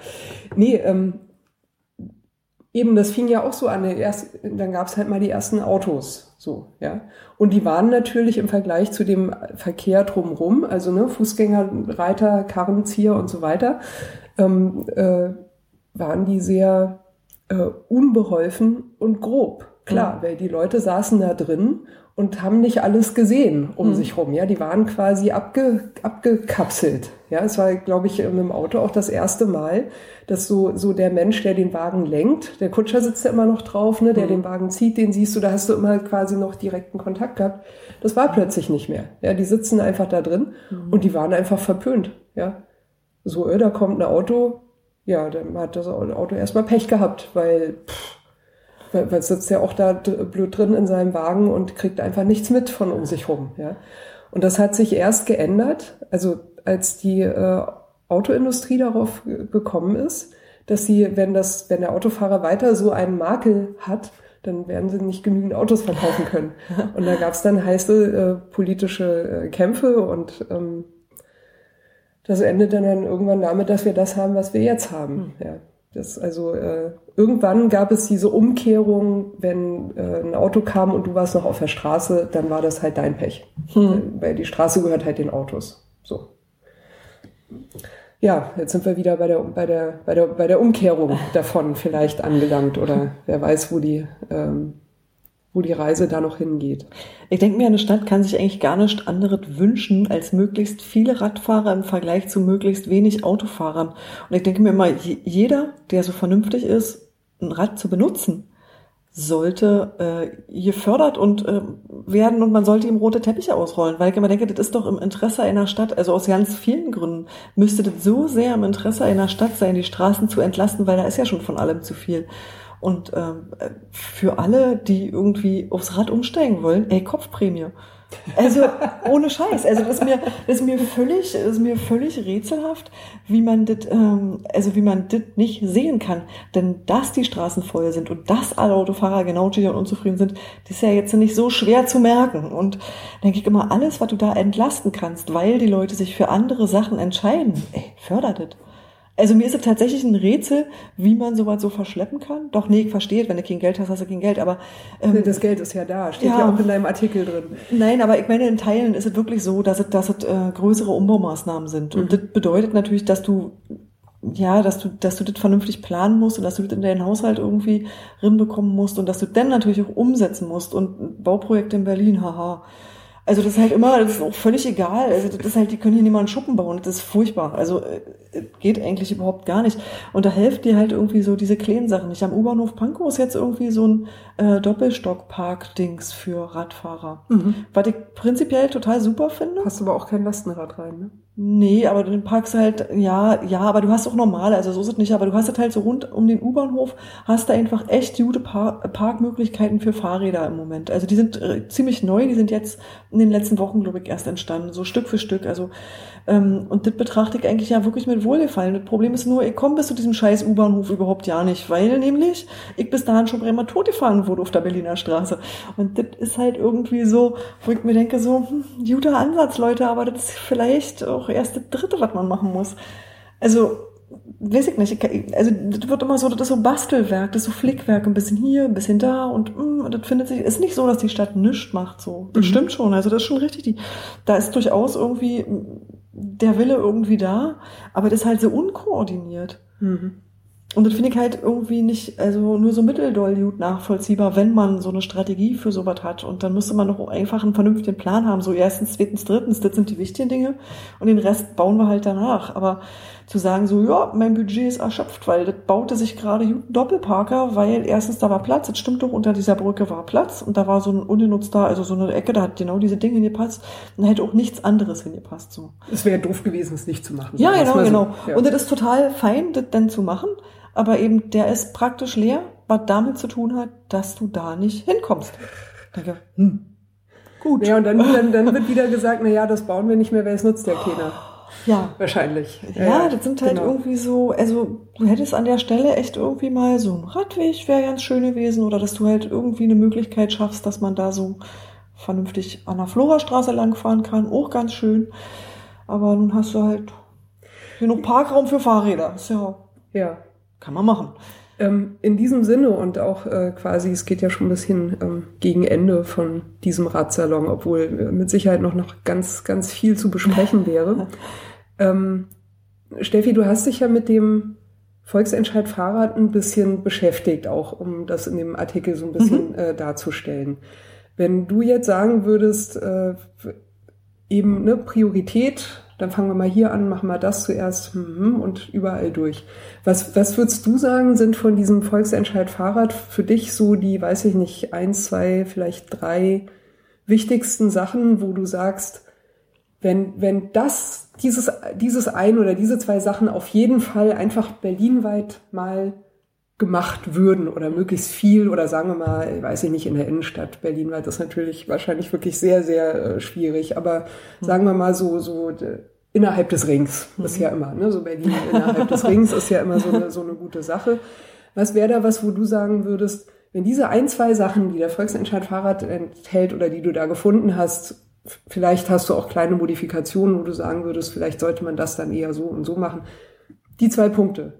Nee, ähm, eben, das fing ja auch so an. Erst, dann gab es halt mal die ersten Autos, so, ja. Und die waren natürlich im Vergleich zu dem Verkehr drumherum, also ne, Fußgänger, Reiter, Karrenzieher und so weiter, ähm, äh, waren die sehr äh, unbeholfen und grob. klar, weil die Leute saßen da drin und haben nicht alles gesehen um mhm. sich rum. Ja, die waren quasi abge, abgekapselt. Ja, es war, glaube ich, mit dem Auto auch das erste Mal, dass so, so der Mensch, der den Wagen lenkt, der Kutscher sitzt ja immer noch drauf, ne, der mhm. den Wagen zieht, den siehst du, da hast du immer quasi noch direkten Kontakt gehabt. Das war plötzlich nicht mehr. Ja, die sitzen einfach da drin mhm. und die waren einfach verpönt. Ja, so, äh, da kommt ein Auto, ja, dann hat das Auto erstmal Pech gehabt, weil, pff, weil, weil sitzt ja auch da blöd drin in seinem Wagen und kriegt einfach nichts mit von um sich rum. Ja? Und das hat sich erst geändert, also als die äh, Autoindustrie darauf gekommen ist, dass sie, wenn das, wenn der Autofahrer weiter so einen Makel hat, dann werden sie nicht genügend Autos verkaufen können. Und da gab es dann heiße äh, politische äh, Kämpfe und ähm, das endet dann, dann irgendwann damit, dass wir das haben, was wir jetzt haben. Hm. Ja. Das also äh, irgendwann gab es diese Umkehrung, wenn äh, ein Auto kam und du warst noch auf der Straße, dann war das halt dein Pech, hm. weil die Straße gehört halt den Autos. So. Ja, jetzt sind wir wieder bei der bei der bei der bei der Umkehrung davon vielleicht angelangt oder wer weiß, wo die ähm, wo die Reise da noch hingeht. Ich denke mir, eine Stadt kann sich eigentlich gar nicht anderes wünschen, als möglichst viele Radfahrer im Vergleich zu möglichst wenig Autofahrern. Und ich denke mir immer, jeder, der so vernünftig ist, ein Rad zu benutzen, sollte äh, gefördert und äh, werden und man sollte ihm rote Teppiche ausrollen, weil ich immer denke, das ist doch im Interesse einer Stadt, also aus ganz vielen Gründen müsste das so sehr im Interesse einer Stadt sein, die Straßen zu entlasten, weil da ist ja schon von allem zu viel. Und ähm, für alle, die irgendwie aufs Rad umsteigen wollen, ey, Kopfprämie. Also ohne Scheiß. Also das ist mir, das ist mir völlig, das ist mir völlig rätselhaft, wie man das, ähm, also wie man das nicht sehen kann. Denn dass die Straßen voll sind und dass alle Autofahrer genau und unzufrieden sind, das ist ja jetzt nicht so schwer zu merken. Und denke ich immer, alles, was du da entlasten kannst, weil die Leute sich für andere Sachen entscheiden, ey, fördert das. Also mir ist es tatsächlich ein Rätsel, wie man sowas so verschleppen kann. Doch, nee, ich verstehe, wenn du kein Geld hast, hast du kein Geld, aber... Ähm, das Geld ist ja da, steht ja, ja, auch in deinem Artikel drin. Nein, aber ich meine, in Teilen ist es wirklich so, dass es, dass es äh, größere Umbaumaßnahmen sind. Mhm. Und das bedeutet natürlich, dass du ja, dass du, dass du das vernünftig planen musst und dass du das in deinen Haushalt irgendwie rinbekommen musst und dass du dann natürlich auch umsetzen musst und Bauprojekte in Berlin, haha. Also das ist halt immer, das ist auch völlig egal. Also das ist halt, die können hier niemanden Schuppen bauen. Das ist furchtbar. Also äh, geht eigentlich überhaupt gar nicht. Und da hilft dir halt irgendwie so diese kleinen Sachen nicht. Am U-Bahnhof Pankow ist jetzt irgendwie so ein äh, Doppelstockpark-Dings für Radfahrer. Mhm. Was ich prinzipiell total super finde. Hast aber auch kein Lastenrad rein, ne? Nee, aber du parkst halt, ja, ja, aber du hast auch normale, also so ist es nicht, aber du hast halt so rund um den U-Bahnhof, hast da einfach echt gute Par Parkmöglichkeiten für Fahrräder im Moment. Also die sind äh, ziemlich neu, die sind jetzt in den letzten Wochen, glaube ich, erst entstanden, so Stück für Stück. Also ähm, und das betrachte ich eigentlich ja wirklich mit Wohlgefallen. Das Problem ist nur, ich komme bis zu diesem scheiß U-Bahnhof überhaupt ja nicht, weil nämlich ich bis dahin schon Bremer tot gefahren wurde auf der Berliner Straße. Und das ist halt irgendwie so, wo ich mir denke, so, hm, guter Ansatz, Leute, aber das ist vielleicht auch erst das Dritte, was man machen muss. Also, weiß ich nicht, also das wird immer so, das ist so Bastelwerk, das ist so Flickwerk, ein bisschen hier, ein bisschen da und, mm, das findet sich, ist nicht so, dass die Stadt nichts macht, so. Das mhm. stimmt schon, also das ist schon richtig, die, da ist durchaus irgendwie der Wille irgendwie da, aber das ist halt so unkoordiniert. Mhm. Und das finde ich halt irgendwie nicht, also nur so mitteldoll gut nachvollziehbar, wenn man so eine Strategie für sowas hat. Und dann müsste man doch einfach einen vernünftigen Plan haben. So erstens, zweitens, drittens, das sind die wichtigen Dinge. Und den Rest bauen wir halt danach. Aber zu sagen so, ja, mein Budget ist erschöpft, weil das baute sich gerade Doppelparker, weil erstens da war Platz, das stimmt doch, unter dieser Brücke war Platz und da war so ein ungenutzter, also so eine Ecke, da hat genau diese Dinge hingepasst und da hätte auch nichts anderes hingepasst, so. Es wäre doof gewesen, es nicht zu machen. Ja, genau, genau. So. Ja. Und das ist total fein, das dann zu machen aber eben der ist praktisch leer, was damit zu tun hat, dass du da nicht hinkommst. Denke, hm, gut. Ja, und dann, dann, dann wird wieder gesagt, na ja, das bauen wir nicht mehr, weil es nutzt ja keiner. Ja. Wahrscheinlich. Ja, das sind halt genau. irgendwie so, also du hättest an der Stelle echt irgendwie mal so ein Radweg wäre ganz schön gewesen oder dass du halt irgendwie eine Möglichkeit schaffst, dass man da so vernünftig an der Florastraße langfahren kann, auch ganz schön. Aber nun hast du halt genug Parkraum für Fahrräder. Ist ja, ja. Kann man machen. Ähm, in diesem Sinne und auch äh, quasi, es geht ja schon ein bisschen ähm, gegen Ende von diesem Radsalon, obwohl äh, mit Sicherheit noch, noch ganz, ganz viel zu besprechen wäre. ähm, Steffi, du hast dich ja mit dem Volksentscheid Fahrrad ein bisschen beschäftigt, auch um das in dem Artikel so ein bisschen mhm. äh, darzustellen. Wenn du jetzt sagen würdest, äh, eben eine Priorität, dann fangen wir mal hier an, machen wir das zuerst hm, und überall durch. Was, was würdest du sagen, sind von diesem Volksentscheid Fahrrad für dich so die, weiß ich nicht, eins, zwei, vielleicht drei wichtigsten Sachen, wo du sagst, wenn, wenn das, dieses, dieses ein oder diese zwei Sachen auf jeden Fall einfach berlinweit mal gemacht würden oder möglichst viel oder sagen wir mal, weiß ich nicht, in der Innenstadt Berlin, weil das natürlich wahrscheinlich wirklich sehr, sehr äh, schwierig, aber mhm. sagen wir mal so, so innerhalb des Rings mhm. ist ja immer, ne? so Berlin innerhalb des Rings ist ja immer so eine, so eine gute Sache. Was wäre da was, wo du sagen würdest, wenn diese ein, zwei Sachen, die der Volksentscheid Fahrrad enthält oder die du da gefunden hast, vielleicht hast du auch kleine Modifikationen, wo du sagen würdest, vielleicht sollte man das dann eher so und so machen. Die zwei Punkte.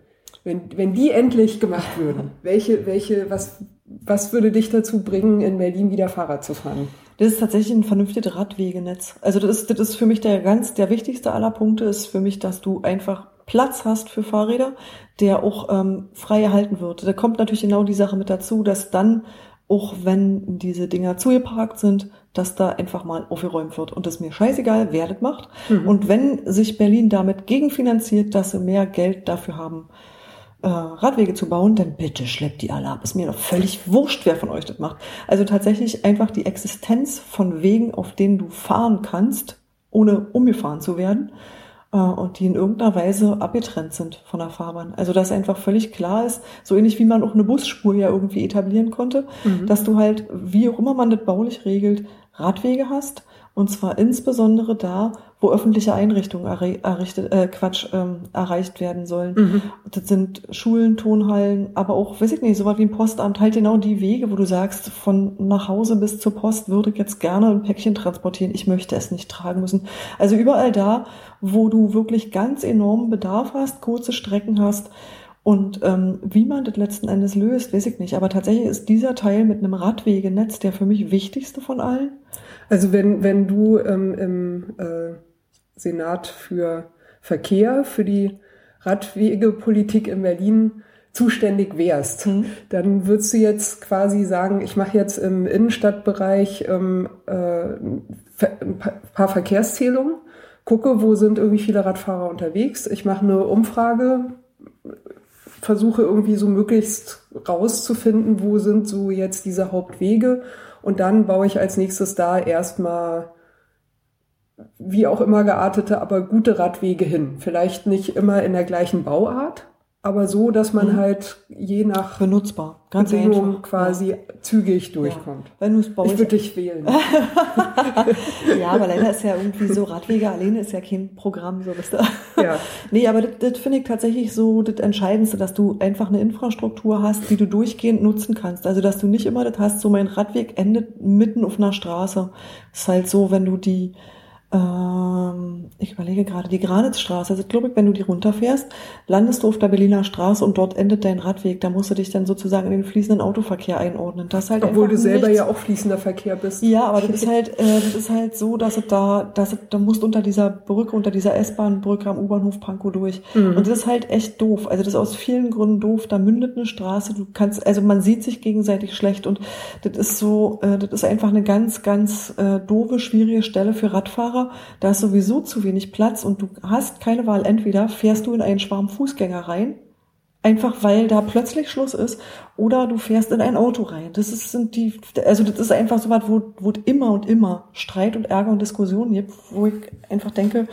Wenn, wenn die endlich gemacht würden, welche, welche, was, was würde dich dazu bringen, in Berlin wieder Fahrrad zu fahren? Das ist tatsächlich ein vernünftiges Radwegenetz. Also das ist, das ist für mich der ganz, der wichtigste aller Punkte ist für mich, dass du einfach Platz hast für Fahrräder, der auch ähm, frei erhalten wird. Da kommt natürlich genau die Sache mit dazu, dass dann, auch wenn diese Dinger zugeparkt sind, dass da einfach mal aufgeräumt wird. Und das ist mir scheißegal, wer das macht. Mhm. Und wenn sich Berlin damit gegenfinanziert, dass sie mehr Geld dafür haben, äh, Radwege zu bauen, dann bitte schleppt die alle ab. Ist mir doch völlig wurscht, wer von euch das macht. Also tatsächlich einfach die Existenz von Wegen, auf denen du fahren kannst, ohne umgefahren zu werden äh, und die in irgendeiner Weise abgetrennt sind von der Fahrbahn. Also dass einfach völlig klar ist, so ähnlich wie man auch eine Busspur ja irgendwie etablieren konnte, mhm. dass du halt, wie auch immer man das baulich regelt, Radwege hast und zwar insbesondere da, wo öffentliche Einrichtungen errichtet, äh, Quatsch, ähm, erreicht werden sollen. Mhm. Das sind Schulen, Tonhallen, aber auch, weiß ich nicht, so was wie ein Postamt, halt genau die Wege, wo du sagst, von nach Hause bis zur Post würde ich jetzt gerne ein Päckchen transportieren, ich möchte es nicht tragen müssen. Also überall da, wo du wirklich ganz enormen Bedarf hast, kurze Strecken hast, und ähm, wie man das letzten Endes löst, weiß ich nicht. Aber tatsächlich ist dieser Teil mit einem Radwegenetz der für mich wichtigste von allen. Also wenn, wenn du ähm, im äh, Senat für Verkehr, für die Radwegepolitik in Berlin zuständig wärst, mhm. dann würdest du jetzt quasi sagen, ich mache jetzt im Innenstadtbereich ähm, äh, ein paar Verkehrszählungen, gucke, wo sind irgendwie viele Radfahrer unterwegs. Ich mache eine Umfrage, versuche irgendwie so möglichst rauszufinden, wo sind so jetzt diese Hauptwege und dann baue ich als nächstes da erstmal wie auch immer geartete, aber gute Radwege hin. Vielleicht nicht immer in der gleichen Bauart, aber so, dass man mhm. halt je nach benutzbar, ganz Bedingung einfach. quasi ja. zügig durchkommt. Ja. Wenn ich würde dich wählen. ja, aber leider ist ja irgendwie so Radwege alleine ist ja kein Programm, so wisst ihr. Ja. nee, aber das, das finde ich tatsächlich so das Entscheidendste, dass du einfach eine Infrastruktur hast, die du durchgehend nutzen kannst. Also dass du nicht immer das hast, so mein Radweg endet mitten auf einer Straße. Das ist halt so, wenn du die ähm, ich überlege gerade, die Granitzstraße, also glaube ich, wenn du die runterfährst, landest du auf der Berliner Straße und dort endet dein Radweg. Da musst du dich dann sozusagen in den fließenden Autoverkehr einordnen. Das halt Obwohl du selber nichts. ja auch fließender Verkehr bist. Ja, aber das ist halt, äh, das ist halt so, dass es da, dass es, da musst unter dieser Brücke, unter dieser S-Bahn-Brücke am U-Bahnhof Pankow durch. Mhm. Und das ist halt echt doof. Also das ist aus vielen Gründen doof. Da mündet eine Straße. Du kannst, also man sieht sich gegenseitig schlecht und das ist so, äh, das ist einfach eine ganz, ganz äh, doofe, schwierige Stelle für Radfahrer da ist sowieso zu wenig Platz und du hast keine Wahl. Entweder fährst du in einen Schwarm Fußgänger rein, einfach weil da plötzlich Schluss ist, oder du fährst in ein Auto rein. Das ist, sind die, also das ist einfach so was, wo, wo immer und immer Streit und Ärger und Diskussionen gibt, wo ich einfach denke,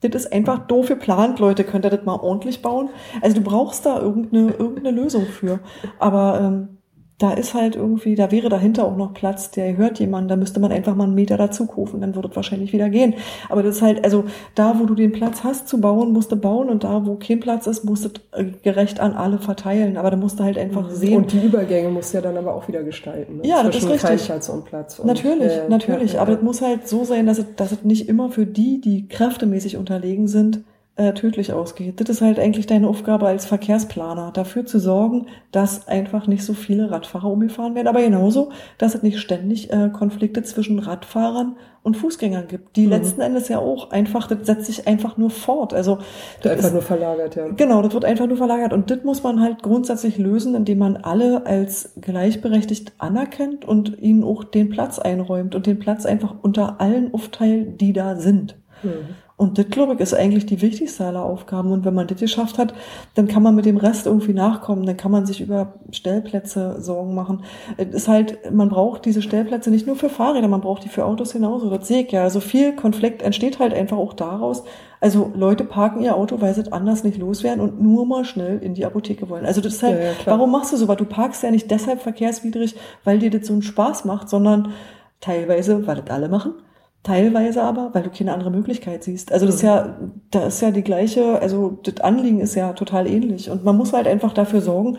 das ist einfach doof geplant, Leute, könnt ihr das mal ordentlich bauen? Also du brauchst da irgendeine, irgendeine Lösung für. Aber ähm, da ist halt irgendwie, da wäre dahinter auch noch Platz, der hört jemand, da müsste man einfach mal einen Meter dazu kaufen, dann würde es wahrscheinlich wieder gehen. Aber das ist halt, also da, wo du den Platz hast zu bauen, musst du bauen und da, wo kein Platz ist, musst du äh, gerecht an alle verteilen. Aber da musst du halt einfach mhm. sehen. Und die Übergänge musst du ja dann aber auch wieder gestalten. Ne? Ja, das ist richtig. und Platz. Und, natürlich, äh, natürlich. Ja, ja, aber es muss halt so sein, dass es, dass es nicht immer für die, die kräftemäßig unterlegen sind, äh, tödlich ausgeht. Das ist halt eigentlich deine Aufgabe als Verkehrsplaner, dafür zu sorgen, dass einfach nicht so viele Radfahrer umgefahren werden, aber genauso, dass es nicht ständig äh, Konflikte zwischen Radfahrern und Fußgängern gibt, die mhm. letzten Endes ja auch einfach, das setzt sich einfach nur fort. Also das einfach ist, nur verlagert, ja. Genau, das wird einfach nur verlagert und das muss man halt grundsätzlich lösen, indem man alle als gleichberechtigt anerkennt und ihnen auch den Platz einräumt und den Platz einfach unter allen aufteilt, die da sind. Mhm. Und das, glaube ich, ist eigentlich die wichtigste aller Aufgaben. Und wenn man das geschafft hat, dann kann man mit dem Rest irgendwie nachkommen. Dann kann man sich über Stellplätze Sorgen machen. Es ist halt, man braucht diese Stellplätze nicht nur für Fahrräder, man braucht die für Autos genauso. Das sehe ich ja. Also viel Konflikt entsteht halt einfach auch daraus. Also Leute parken ihr Auto, weil sie es anders nicht loswerden und nur mal schnell in die Apotheke wollen. Also das ist halt, ja, ja, warum machst du sowas? Du parkst ja nicht deshalb verkehrswidrig, weil dir das so einen Spaß macht, sondern teilweise, weil das alle machen Teilweise aber, weil du keine andere Möglichkeit siehst. Also das ist ja, da ist ja die gleiche, also das Anliegen ist ja total ähnlich. Und man muss halt einfach dafür sorgen,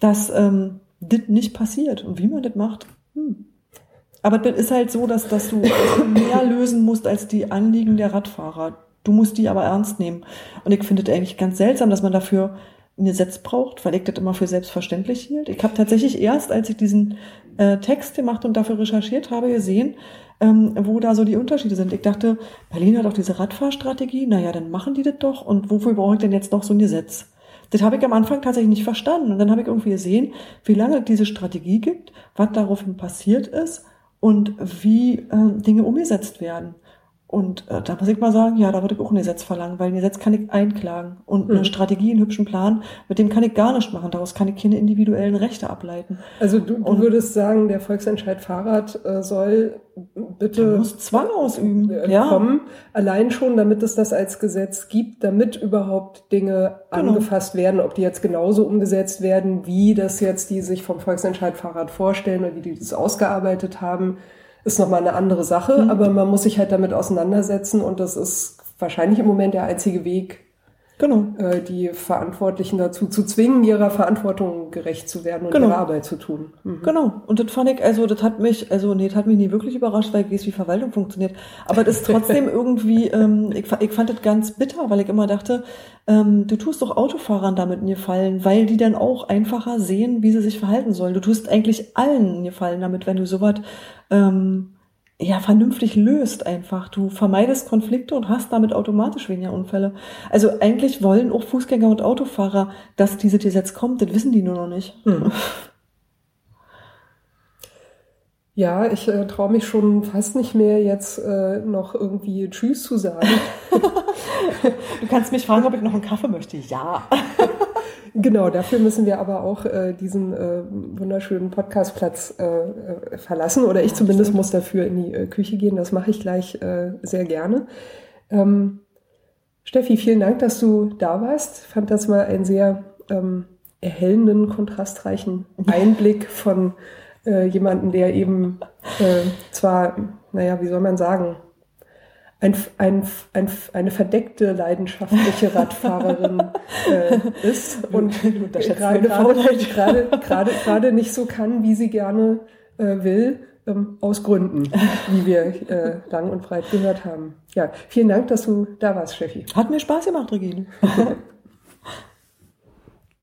dass ähm, das nicht passiert. Und wie man das macht, hm. Aber das ist halt so, dass, dass du mehr lösen musst als die Anliegen der Radfahrer. Du musst die aber ernst nehmen. Und ich finde es eigentlich ganz seltsam, dass man dafür ein Gesetz braucht, weil ich das immer für selbstverständlich hielt. Ich habe tatsächlich erst, als ich diesen äh, Text gemacht und dafür recherchiert habe, gesehen, ähm, wo da so die Unterschiede sind. Ich dachte, Berlin hat auch diese Radfahrstrategie, naja, dann machen die das doch und wofür brauche ich denn jetzt noch so ein Gesetz? Das habe ich am Anfang tatsächlich nicht verstanden. Und dann habe ich irgendwie gesehen, wie lange diese Strategie gibt, was daraufhin passiert ist und wie äh, Dinge umgesetzt werden. Und äh, da muss ich mal sagen, ja, da würde ich auch ein Gesetz verlangen, weil ein Gesetz kann ich einklagen. Und eine mhm. Strategie, einen hübschen Plan, mit dem kann ich gar nicht machen. Daraus kann ich keine individuellen Rechte ableiten. Also du, du würdest sagen, der Volksentscheid Fahrrad äh, soll bitte muss Zwang ausüben äh, ja. kommen, allein schon, damit es das als Gesetz gibt, damit überhaupt Dinge genau. angefasst werden, ob die jetzt genauso umgesetzt werden, wie das jetzt die sich vom Volksentscheid Fahrrad vorstellen oder wie die das ausgearbeitet haben ist nochmal eine andere Sache, mhm. aber man muss sich halt damit auseinandersetzen und das ist wahrscheinlich im Moment der einzige Weg, genau. äh, die Verantwortlichen dazu zu zwingen, ihrer Verantwortung gerecht zu werden und genau. ihre Arbeit zu tun. Mhm. Genau. Und das fand ich, also das hat mich, also nee, das hat mich nie wirklich überrascht, weil ich weiß, wie Verwaltung funktioniert. Aber das ist trotzdem irgendwie, ähm, ich, ich fand das ganz bitter, weil ich immer dachte, ähm, du tust doch Autofahrern damit in Fallen, weil die dann auch einfacher sehen, wie sie sich verhalten sollen. Du tust eigentlich allen in Fallen damit, wenn du sowas ähm, ja, vernünftig löst einfach. Du vermeidest Konflikte und hast damit automatisch weniger Unfälle. Also eigentlich wollen auch Fußgänger und Autofahrer, dass diese Gesetz kommt. Das wissen die nur noch nicht. Hm. Ja, ich äh, traue mich schon fast nicht mehr jetzt äh, noch irgendwie Tschüss zu sagen. du kannst mich fragen, ob ich noch einen Kaffee möchte. Ja. Genau, dafür müssen wir aber auch äh, diesen äh, wunderschönen Podcastplatz äh, äh, verlassen. Oder ich zumindest muss dafür in die äh, Küche gehen. Das mache ich gleich äh, sehr gerne. Ähm, Steffi, vielen Dank, dass du da warst. Ich fand das mal einen sehr ähm, erhellenden, kontrastreichen Einblick von äh, jemanden, der eben zwar, naja, wie soll man sagen, ein, ein, ein, eine verdeckte leidenschaftliche Radfahrerin äh, ist und gerade gerade nicht so kann, wie sie gerne äh, will, ähm, aus Gründen, wie wir äh, lang und breit gehört haben. Ja, vielen Dank, dass du da warst, Steffi. Hat mir Spaß gemacht, Regine.